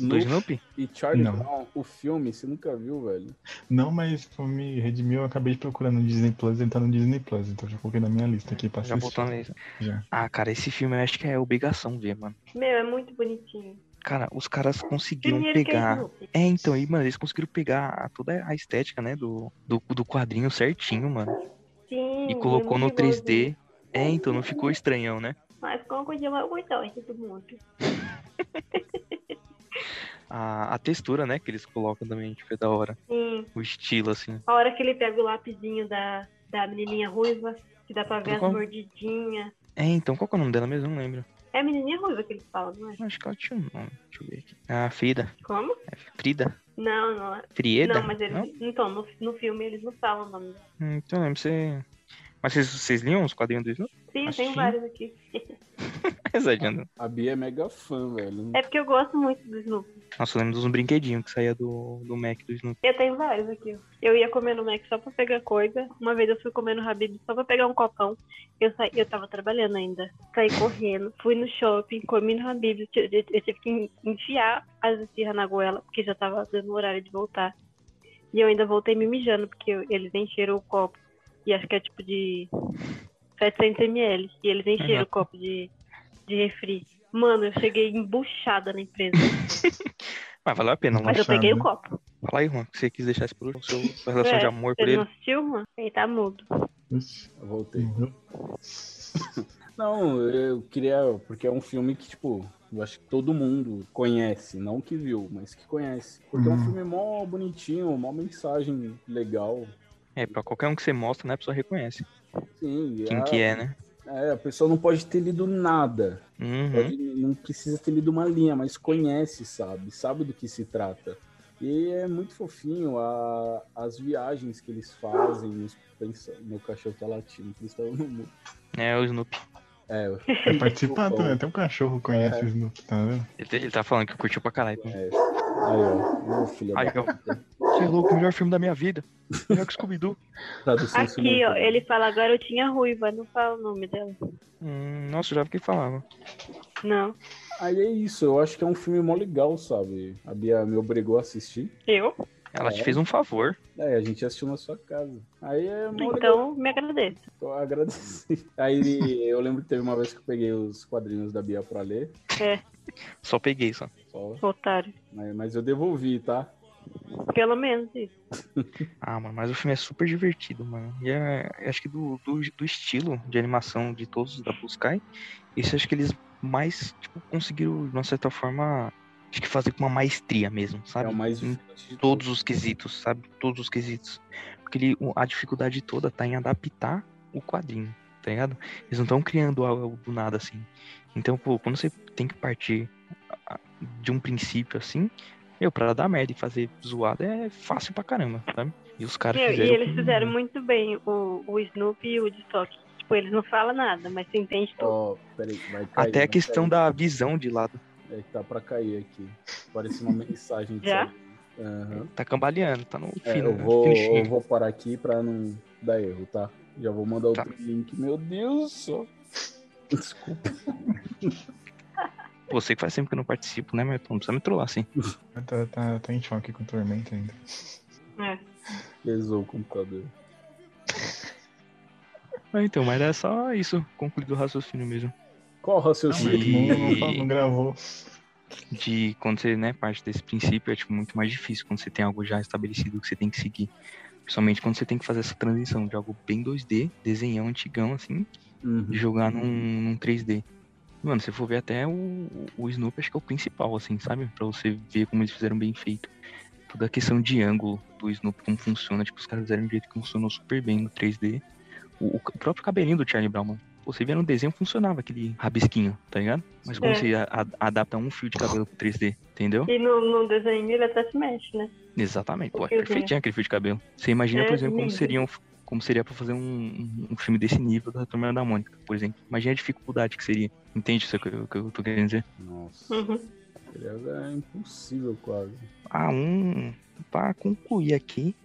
Do Snoopy e Charlie Não. Brown, o filme, você nunca viu, velho? Não, mas pra me redimir, eu acabei procurando no Disney Plus e tá no Disney Plus, então já coloquei na minha lista aqui pra Já assistir. botou nele. Já. Ah, cara, esse filme eu acho que é obrigação ver, mano. Meu, é muito bonitinho. Cara, os caras conseguiram Primeiro é pegar. É, então, aí, mano, eles conseguiram pegar toda a estética, né, do, do, do quadrinho certinho, mano. Sim, E colocou é no muito igualzinho. 3D. É, então não ficou estranhão, né? Mas ficou uma coisa mais gostosa do mundo. A, a textura, né, que eles colocam também, tipo, é da hora. Sim. O estilo, assim. A hora que ele pega o lapisinho da, da menininha ruiva, que dá pra ver as Qual? mordidinhas. É, então, qual que é o nome dela mesmo? Eu não lembro. É a menininha ruiva que eles falam, não é? Acho que ela tinha um nome. Deixa eu ver aqui. Ah, Frida. Como? É Frida? Não, não é. Frieda? Não, mas eles. Então, no, no filme eles não falam o nome dela. Hum, Então, lembro você. Mas vocês, vocês liam os quadrinhos do Snoopy? Sim, Acho tem que- vários aqui. Exagerando. A Bia é mega fã, velho. É porque eu gosto muito do Snoopy. Nossa, eu lembro dos brinquedinhos que saía do, do Mac do Snoopy. Eu tenho vários aqui. Eu ia comer no Mac só pra pegar coisa. Uma vez eu fui comer no Habib só pra pegar um copão. Eu, saí, eu tava trabalhando ainda. Saí correndo, fui no shopping, comi no Habib. Eu tive eu tive que enfiar as esfirras na goela, porque já tava dando o horário de voltar. E eu ainda voltei me mijando, porque eles encheram o copo. E acho que é tipo de 700ml. E eles encheram Uhum. o copo de, de refri. Mano, eu cheguei embuchada na empresa. Mas valeu a pena, Mas eu peguei o copo. Fala aí, Juan, que você quis deixar isso por último, sua, sua relação É, de amor por Você ele. não assistiu, mano? Ele tá mudo. Eu voltei. morreu. Não, eu queria. Porque é um filme que, tipo, eu acho que todo mundo conhece. Não que viu, mas que conhece. Porque é um Hum. filme mó bonitinho, mó mensagem legal. É, pra qualquer um que você mostra, né, a pessoa reconhece Sim, quem a, que é, né? é, a pessoa não pode ter lido nada. Uhum. Pode- não precisa ter lido uma linha, mas conhece, sabe? Sabe do que se trata. E é muito fofinho a- as viagens que eles fazem. Os, pensa, meu cachorro tá latindo, por isso tá no mundo. É o Snoopy. É, É participado, né? Até um cachorro conhece o Snoopy, tá vendo? Ele, ele tá falando que curtiu pra caralho. é. Aí, ó. Ô, filho Aí, da. Você é louco, melhor filme da minha vida. Melhor que Scooby-Doo. tradução Aqui, ó, ele fala agora eu tinha ruiva, não fala o nome dela. Hum, nossa, já fiquei falando. Não. Aí é isso, eu acho que é um filme mó legal, sabe? A Bia me obrigou a assistir. Eu? Ela É. te fez um favor. É, a gente assistiu na sua casa. Aí é legal. Então, me agradeço. Eu agradeci. Aí eu lembro que teve uma vez que eu peguei os quadrinhos da Bia pra ler. Só peguei, só. Só, Otário. mas, mas eu devolvi, tá? Pelo menos isso. Ah, mano, mas o filme é super divertido, mano. E é, acho que do, do, do estilo de animação de todos da Blue Sky, esse acho que eles mais, tipo, conseguiram, de uma certa forma, acho que fazer com uma maestria mesmo, sabe? É o mais Em todos os quesitos, sabe? Todos os quesitos. Porque ele, o- a dificuldade toda tá em adaptar o quadrinho, tá ligado? Eles não estão criando algo do nada assim. Então, pô, quando você tem que partir de um princípio assim, meu, pra dar merda e fazer zoada é fácil pra caramba, sabe? E os caras Meu, e fizeram. eles fizeram muito bem o, o Snoopy e o Woodstock. Tipo, eles não falam nada, mas você entende tudo. Ó, peraí, vai cair. Até a vai questão cair. da visão de lado. É que tá pra cair aqui. Parece uma mensagem de Já? Aham. Tá cambaleando, tá no É, fino, eu, vou, finichinho. eu vou parar aqui pra não dar erro, tá? Já vou mandar Tá. outro link. Meu Deus do céu. Desculpa. Você que faz sempre que eu não participo, né, meu? Não precisa me trollar assim. Tá, tá, tá em choque com o Tormenta ainda. É. Pesou o computador. Ah, então, mas é só isso, concluído o raciocínio mesmo. Qual raciocínio? não, não, não, não gravou. de quando você, né, parte desse princípio é tipo muito mais difícil quando você tem algo já estabelecido que você tem que seguir. Principalmente quando você tem que fazer essa transição de algo bem 2D, desenhão antigão assim, Uhum. e jogar num, num 3D. Mano, se for ver até o, o Snoopy, acho que é o principal, assim, sabe? Pra você ver como eles fizeram bem feito. Toda a questão de ângulo do Snoopy, como funciona, tipo, os caras fizeram um jeito que funcionou super bem no 3D. O, o próprio cabelinho do Charlie Brown, mano. Você via no desenho, funcionava aquele rabisquinho, tá ligado? Mas quando É. você a- a- adapta um fio de cabelo pro 3D, entendeu? E no, no desenho ele até se mexe, né? Exatamente, pô, é perfeitinho aquele fio de cabelo. Você imagina, É, por exemplo, como lindo. Como seria pra fazer um, um- filme desse nível da Turma da Mônica, por exemplo. Imagina a dificuldade que seria. Entende isso que eu, que eu tô querendo dizer? Nossa. Uhum. É impossível quase. Ah, um. Pra concluir aqui,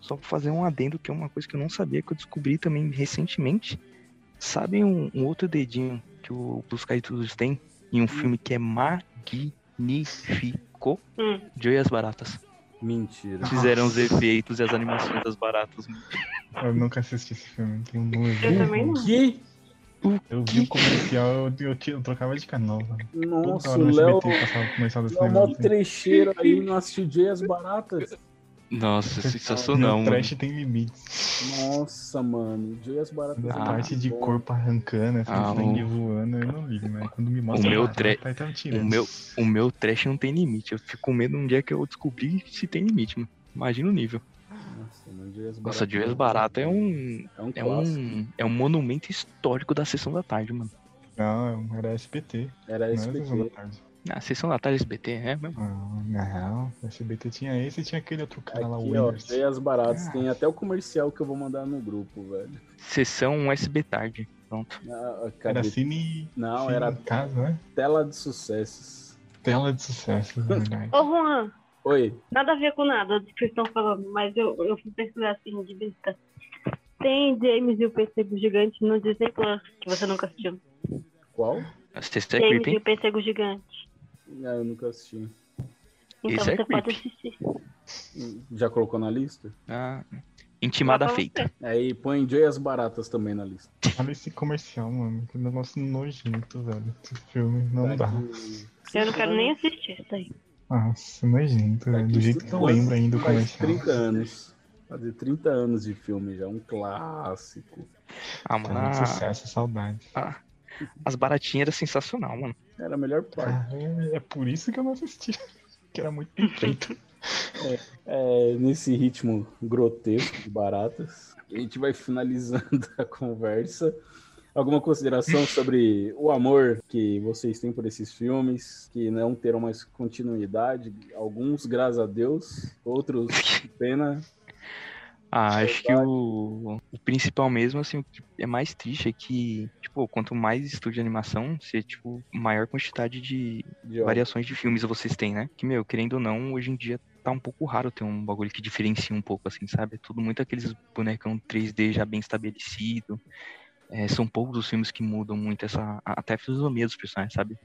só pra fazer um adendo, que é uma coisa que eu não sabia, que eu descobri também recentemente. Sabe um, um outro dedinho que o Blue Sky Studios tem em um filme que é magnífico? Hum. Joe e as Baratas. Mentira. Fizeram os efeitos e as animações das baratas. Eu nunca assisti esse filme, tenho nojo. Eu também não. Que? Eu vi o comercial, eu, eu, eu trocava de canal. Nossa, o Léo. SBT passava o comercial desse É mó negócio. trecheiro aí, não assistiu Jay as Baratas. Nossa, Meu sensacional, mano. trash tem limites. Nossa, mano. Jay as Baratas. Essa é parte de corpo arrancando, assim, Ah, sangue o- voando, eu não ligo, mas quando me mostra. meu ah, tre- tá, tá. O meu, o meu trash não tem limite. Eu fico com medo um dia que eu descobrir se tem limite, mano. Imagina o nível. Nossa, mano, Jay as Nossa, Baratas é um. É um É um. É um monumento histórico da sessão da tarde, mano. Não, era SBT. Era Não era Sessão da SBT. Tarde. A sessão da tarde SBT, é mesmo? Ah, na real, SBT tinha esse e tinha aquele outro cara lá, o Aqui, ó, Wenders. Jay as Baratas. Ah. Tem até o comercial que eu vou mandar no grupo, velho. Sessão SB tarde. Pronto. Ah? Era Cine. Não, Cine era Casa, né? tela de sucessos. Tela de sucesso, na verdade. Ô, Juan, Oi. nada a ver com nada do que vocês estão falando, mas eu, eu fui pesquisar assim de vista. Tem James e o Pêssego Gigante no Disney Plus, que você nunca assistiu. Qual? É James e o Pêssego Gigante. Ah, eu nunca assisti. Então Esse é você pode creepy. assistir. Já colocou na lista? Ah, intimada feita. Aí põe Joy as Baratas também na lista. Olha esse comercial, mano. Que negócio nojento, velho. Esse filme não dá. Daqui- Eu não quero nem assistir isso aí. Nossa, nojento, velho. Do jeito que eu lembro ainda do Faz comercial. 30 anos. Fazer 30 anos de filme já, um clássico. Ah, mano. Tela de a- sucesso, saudade. a- as baratinhas eram sensacional, mano. Era a melhor parte. Ah, é, é por isso que eu não assisti. Que era muito bem feito. É, nesse ritmo grotesco de baratas, a gente vai finalizando a conversa. Alguma consideração sobre o amor que vocês têm por esses filmes, que não terão mais continuidade? Alguns, graças a Deus, outros, que pena. Ah, acho que o, o principal mesmo, assim, o que é mais triste é que, tipo, quanto mais estúdio de animação, você, tipo, maior quantidade de De variações de filmes vocês têm, né? Que, meu, querendo ou não, hoje em dia tá um pouco raro ter um bagulho que diferencia um pouco, assim, sabe? É tudo muito aqueles bonecão 3D já bem estabelecido. É, são poucos os filmes que mudam muito essa. Até a fisionomia dos personagens, sabe?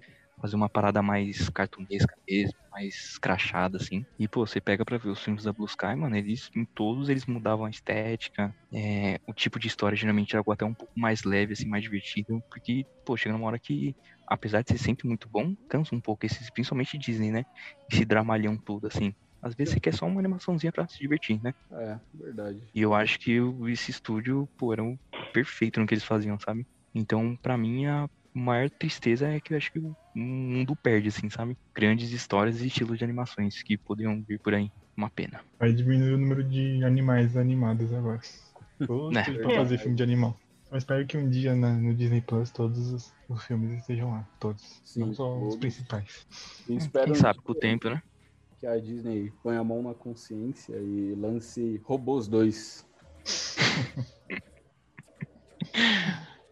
Fazer uma parada mais cartunesca mesmo, mais crachada, assim. E, pô, você pega pra ver os filmes da Blue Sky, mano, eles, em todos eles mudavam a estética. é, o tipo de história geralmente era algo até um pouco mais leve, assim, mais divertido. Porque, pô, chega numa hora que, apesar de ser sempre muito bom, cansa um pouco, esses, principalmente Disney, né? Esse dramalhão todo, assim. Às vezes você quer só uma animaçãozinha pra se divertir, né? É, verdade. E eu acho que esse estúdio, pô, era o perfeito no que eles faziam, sabe? Então, pra mim, a maior tristeza é que eu acho que o mundo perde, assim, sabe? Grandes histórias e estilos de animações que poderiam vir por aí. Uma pena. Vai diminuir o número de animais animados agora. Todos Né. pra fazer filme de animal. Eu espero que um dia na- no Disney Plus todos os, os filmes estejam lá. Todos. Sim, não só os principais. E espero Quem sabe com o tempo, né? que a Disney ponha a mão na consciência e lance Robôs 2.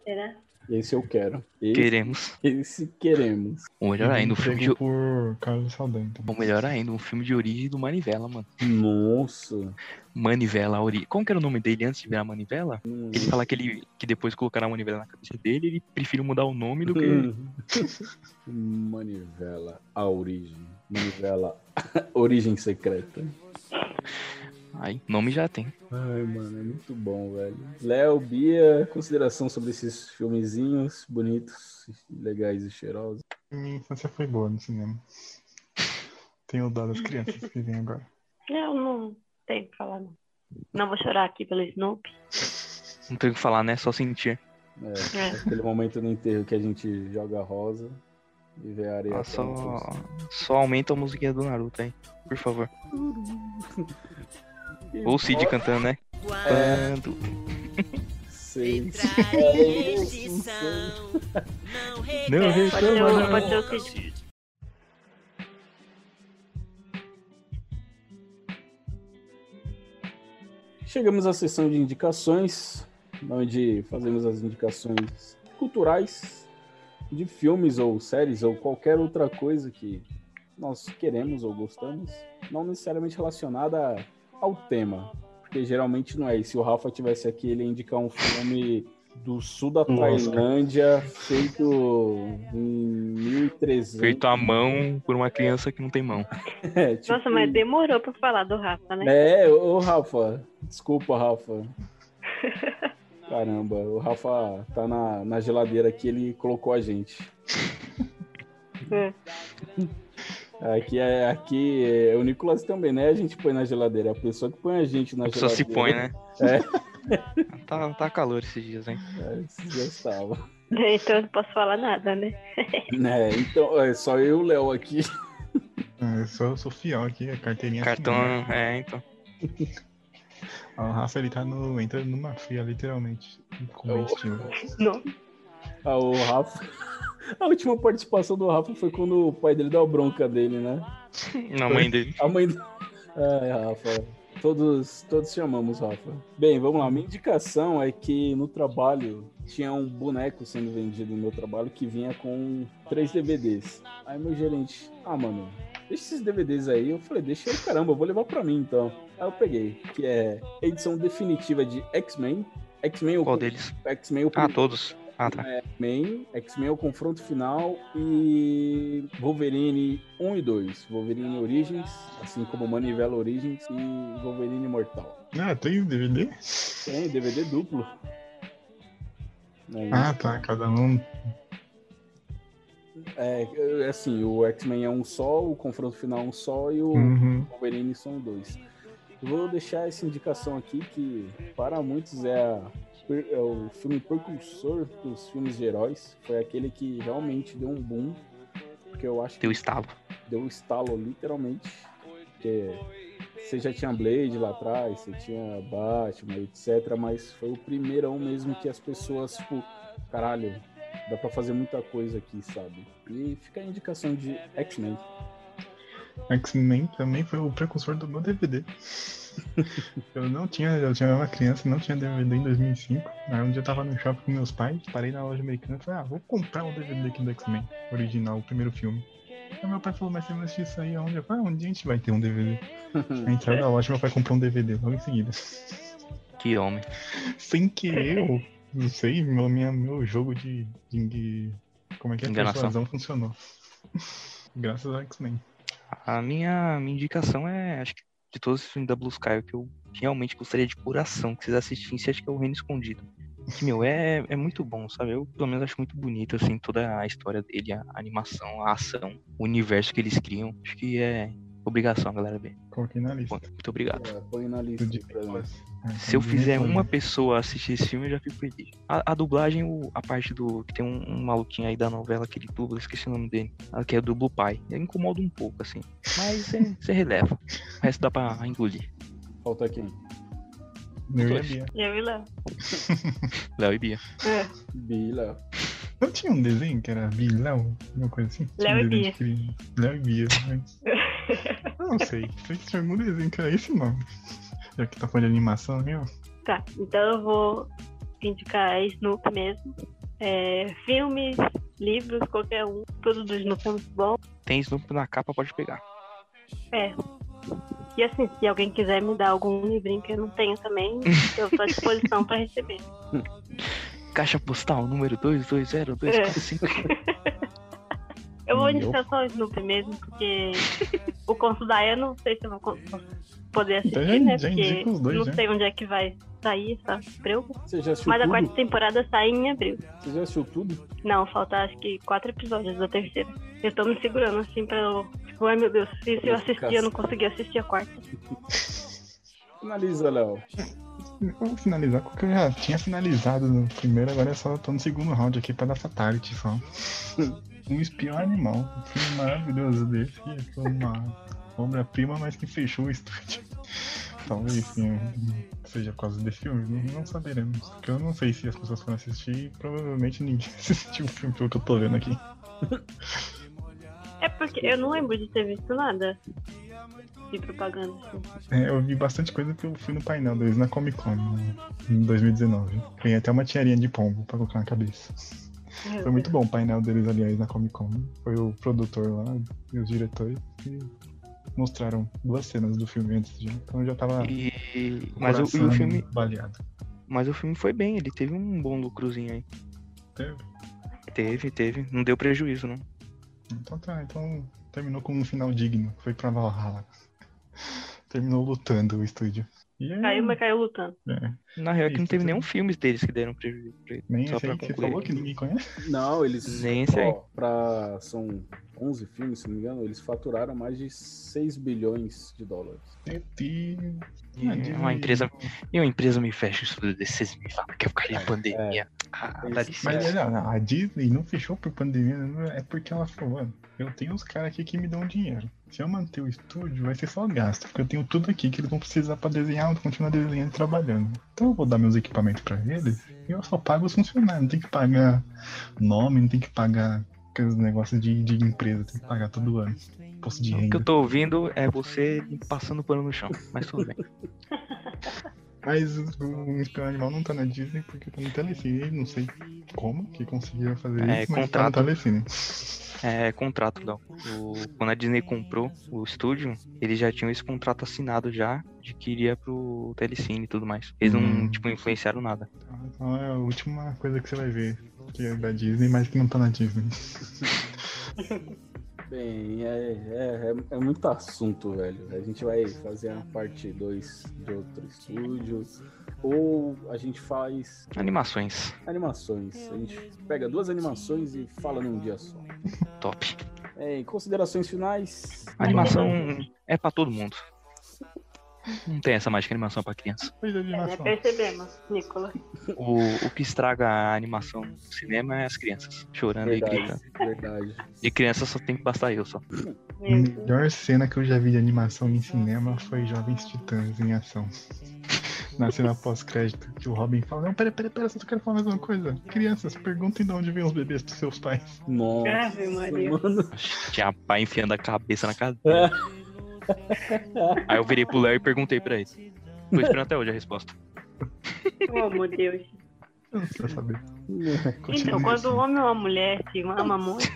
Será? Esse eu quero. Esse, Queremos. esse queremos. Ou melhor ainda, um filme de. Por Carlos Saldanha. Ou melhor ainda, um filme de origem do Manivela, mano. Nossa. Manivela, a origem. Como que era o nome dele antes de virar Manivela? Hum. Ele fala que ele que depois colocaram a manivela na cabeça dele, ele prefere mudar o nome do que. Manivela, a origem. Manivela, origem secreta. Ai, nome já tem. Ai, mano, é muito bom, velho. Léo, Bia, consideração sobre esses filmezinhos bonitos, legais e cheirosos. Minha infância foi boa no cinema. Tenho dó das crianças que vêm agora. Eu não tenho o que falar, não. Não vou chorar aqui pelo Snoopy. Não tem o que falar, né? Só sentir. É, É. aquele momento no enterro que a gente joga rosa e vê a areia. Ah, só, só aumenta a musiquinha do Naruto aí, por favor. Ou o Cid cantando, né? Quando. Não reclama, pode ser o Cid. Chegamos à sessão de indicações, onde fazemos as indicações culturais de filmes ou séries ou qualquer outra coisa que nós queremos ou gostamos, não necessariamente relacionada ao tema, porque geralmente não é. E se o Rafa tivesse aqui, ele ia indicar um filme do sul da. Tailândia, feito em 1300. Feito à mão por uma criança que não tem mão. É, tipo- Nossa, mas demorou pra falar do Rafa, né? É, ô Rafa. Desculpa, Rafa. Caramba, o Rafa tá na, na geladeira aqui, ele colocou a gente. É. Aqui é, aqui é o Nicolas também, né? A gente põe na geladeira. É a pessoa que põe a gente na A pessoa se põe, geladeira. né? Tá, tá calor esses dias, hein? É, esses dias estava. Então eu não posso falar nada, né? né? Então, é só eu e o Léo aqui. Ah, Eu sou, sou fiel aqui, a carteirinha Cartão, assinada. é, então. O Rafa ele tá no, entrando numa fria, literalmente. Com o Oh. Ah, o Rafa. A última participação do Rafa foi quando o pai dele deu a bronca dele, né? Na mãe dele. A mãe do. Ai, Rafa. Todos, todos chamamos Rafa. Bem, vamos lá. Minha indicação é que no trabalho tinha um boneco sendo vendido no meu trabalho que vinha com três DVDs. Aí meu gerente, ah, mano, deixa esses DVDs aí. Eu falei, deixa aí, caramba, eu vou levar pra mim então. Aí eu peguei, que é edição definitiva de X-Men. X-Men, o Qual deles? X-Men, o Ah, todos. Ah, tá. X-Men, X-Men é o confronto final e Wolverine 1 e 2. Wolverine Origins, assim como Manivela Origins e Wolverine Imortal. Ah, tem DVD? Tem DVD duplo. É, Ah, tá. Cada um. é, é assim, o X-Men é um só, o confronto final é um só e o Uhum. Wolverine são dois. Eu Vou deixar essa indicação aqui que para muitos é, a- é o filme precursor dos filmes de heróis. Foi aquele que realmente deu um boom. Porque eu acho que Teu estalo. deu um estalo literalmente. Porque você já tinha Blade lá atrás, você tinha Batman, etc. Mas foi o primeirão mesmo que as pessoas, tipo, caralho, dá pra fazer muita coisa aqui, sabe? E fica a indicação de X-Men. X-Men também foi o precursor do meu DVD. eu não tinha, eu tinha uma criança, não tinha DVD em 2005. Aí um dia eu tava no shopping com meus pais, parei na loja americana e falei, ah, vou comprar um DVD aqui do X-Men, original, o primeiro filme. Aí meu pai falou, mas você vai assistir isso aí aonde? Eu falei, ah, onde a gente vai ter um DVD? Aí entraram na loja, meu pai comprou um DVD logo em seguida. Que homem. Sem querer, eu não sei, meu, minha, meu jogo de, de, de- Como é que é? Enganação. Persuasão funcionou. Graças ao X-Men. A minha, minha indicação é, acho que de todos os filmes da Blue Sky, o que eu realmente gostaria de coração que vocês assistissem, acho que é o Reino Escondido. Que, meu, é, é muito bom, sabe? Eu, pelo menos, acho muito bonito, assim, toda a história dele, a animação, a ação, o universo que eles criam. Acho que é obrigação, galera, ver. Coloquei na lista. Bom, Muito obrigado. É, põe na lista nós. É, Se eu fizer uma pessoa assistir esse filme, eu já fico feliz. A, a dublagem, o- a parte do. que tem um, um maluquinho aí da novela que ele dubla, esqueci o nome dele. a Que é do Blue Pai. Ele incomoda um pouco, assim. Mas você releva. O resto dá pra engolir. Falta quem? Eu e. Bia. Eu e Léo. Léo e Bia. É. Bila. Não tinha um desenho que era Bilão? Uma coisa assim? Léo um e desenho Bia. Léo e Bia. né? Eu não sei. Desenho que era esse nome. Já que tá falando de animação, viu? Tá, então eu vou indicar Snoop mesmo. É, filmes, livros, qualquer um. Tudo do Snoop é muito bom. Tem Snoop na capa, pode pegar. É. E assim, se alguém quiser me dar algum livrinho que eu não tenho também, eu tô à disposição pra receber. Caixa postal número 22025. Eu vou eu? indicar só o Snoop mesmo, porque o Conto da eu não sei se eu vou poder Então assistir, já- né? já Porque os dois, não já. sei onde é que vai sair essa abril. Você já assistiu Mas a tudo? quarta temporada sai em abril. Você já assistiu tudo? Não, falta acho que quatro episódios da terceira. Eu tô me segurando assim pra eu. Tipo, ai meu Deus, se, eu assistir, eu não consegui assistir a quarta. Finaliza, Léo. Eu vou finalizar porque eu já tinha finalizado no primeiro, agora é só tô no segundo round aqui pra dar fatality só. Um espião animal. Um filme maravilhoso desse. que Foi uma obra-prima, mas que fechou o estúdio. Talvez seja por causa desse filme, não, não saberemos. Porque eu não sei se as pessoas foram assistir e provavelmente ninguém assistiu o filme pelo que eu tô vendo aqui. É porque eu não lembro de ter visto nada de propaganda assim. É, eu vi bastante coisa que eu fui no painel deles na Comic Con no- em 2019. Ganhei até uma tiarinha de pombo pra colocar na cabeça. Foi muito bom o painel deles, aliás, na Comic Con. Foi o produtor lá e os diretores que mostraram duas cenas do filme antes já. Então eu já tava. E... Mas o, e o filme. Baleado. Mas o filme foi bem, ele teve um bom lucrozinho aí. Teve? Teve, teve. Não deu prejuízo, não. Então tá, então terminou com um final digno. Foi pra Valhalla. Terminou lutando o estúdio. E é, Caiu, mas caiu lutando. é, Na real, é que não Isso, teve tudo. nenhum filme deles que deram prejuízo pra ele. nem Só esse pra aí que você falou que ninguém conhece. Não, eles. Nem sei. ó, pra, são 11 filmes, se não me engano, eles faturaram mais de 6 bilhões de dólares. Meu Deus. E uma empresa- E uma empresa me fecha o estúdio desses me fala que eu ficaria É, pandemia. Ah, é dá isso. licença. Mas não, a Disney não fechou por pandemia, não é porque ela falou, mano, eu tenho os caras aqui que me dão dinheiro. Se eu manter o estúdio, vai ser só gasto, porque eu tenho tudo aqui que eles vão precisar pra desenhar, continuar desenhando e trabalhando. Então eu vou dar meus equipamentos pra eles e eu só pago os funcionários, não tem que pagar nome, não tem que pagar aqueles negócios de, de empresa, tem que pagar todo ano. Imposto de O que renda. eu tô ouvindo é você passando pano no chão, mas tudo bem. Mas o Espião Animal não tá na Disney porque tá no Telecine, não sei como que conseguiram fazer É, isso, mas tá no contrato. Telecine. É contrato, Léo. O- Quando a Disney comprou o estúdio, eles já tinham esse contrato assinado já de que iria pro Telecine e tudo mais. Eles não, Hum. tipo, influenciaram nada. Então é a última coisa que você vai ver que é da Disney, mas que não tá na Disney. Bem, é, é, é, é muito assunto, velho. A gente vai fazer a parte 2 de outro estúdio. Ou a gente faz Animações. animações. A gente pega duas animações e fala num dia só. Top. É, em considerações finais. A animação é pra todo mundo. Não tem essa mágica animação pra criança. De É, né? animação. Percebemos, Nicolas. O, o que estraga a animação no cinema é as crianças chorando e Verdade, gritando. verdade. De criança só tem que bastar eu só. A melhor cena que eu já vi de animação em cinema foi Jovens Titãs em ação. Na cena pós-crédito, que o Robin fala: Não, pera, pera, pera, só quero falar mais uma coisa. Crianças, perguntem de onde vêm os bebês dos seus pais. Nossa, Ave Maria. mano. Tinha pai enfiando a cabeça na cadeira. Aí eu virei pro Léo e perguntei pra ele. Tô esperando até hoje a resposta. Oh, meu Deus. Eu não precisa saber. Então, quando assim. um homem ou uma mulher se ama muito.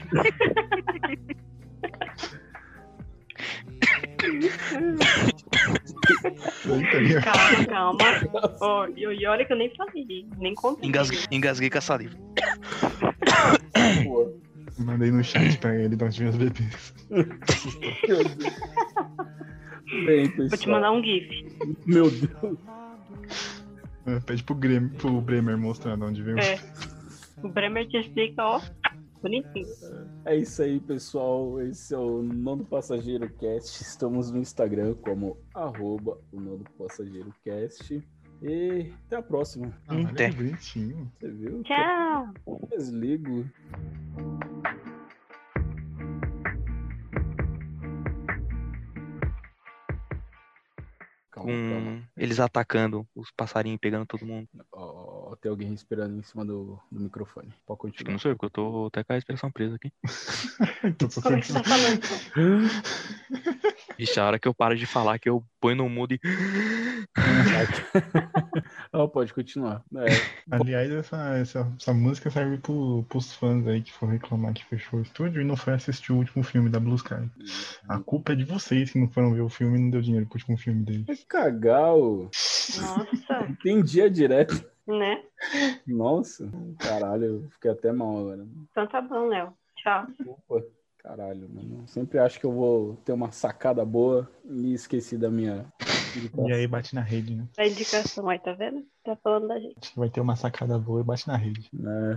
Calma, calma. E e olha que eu nem falei, nem contei. Engasguei, engasguei com a saliva. Mandei no chat pra ele de onde vêm os bebês. Bem, pessoal. Vou te mandar um GIF. Meu Deus. É, Pede pro, Grêmio, pro Bremer mostrar de onde vem os É. O Bremer te explica, ó. Bonitinho. É isso aí, pessoal. Esse é o Nono Passageiro Cast. Estamos no Instagram como arroba o Nono Passageiro Cast. E até a próxima. Ah, Até. que bonitinho. Você viu? Tchau. Desligo. Calma, calma. Com eles atacando os passarinhos, pegando todo mundo. Ó, tem alguém respirando em cima do, do microfone. Pode Acho que continuar. não eu, porque eu tô até com a respiração presa aqui. Então, Como é que você tá falando? Ixi, a hora que eu paro de falar, que eu ponho no mudo e. Ó, pode continuar. É, Aliás, essa, essa, essa música serve pro, pros fãs aí que foram reclamar que fechou o estúdio e não foi assistir o último filme da Blue Sky. A culpa é de vocês que não foram ver o filme e não deu dinheiro pro último filme deles. é cagal. Nossa, Tem dia direto. né? Nossa, caralho, eu fiquei até mal agora. Então tá bom, Léo. Tchau. Opa, caralho, mano. Sempre acho que eu vou ter uma sacada boa e esqueci da minha. E aí bate na rede, né? A indicação aí, tá vendo? Tá falando da gente. Acho que vai ter uma sacada boa e bate na rede. né?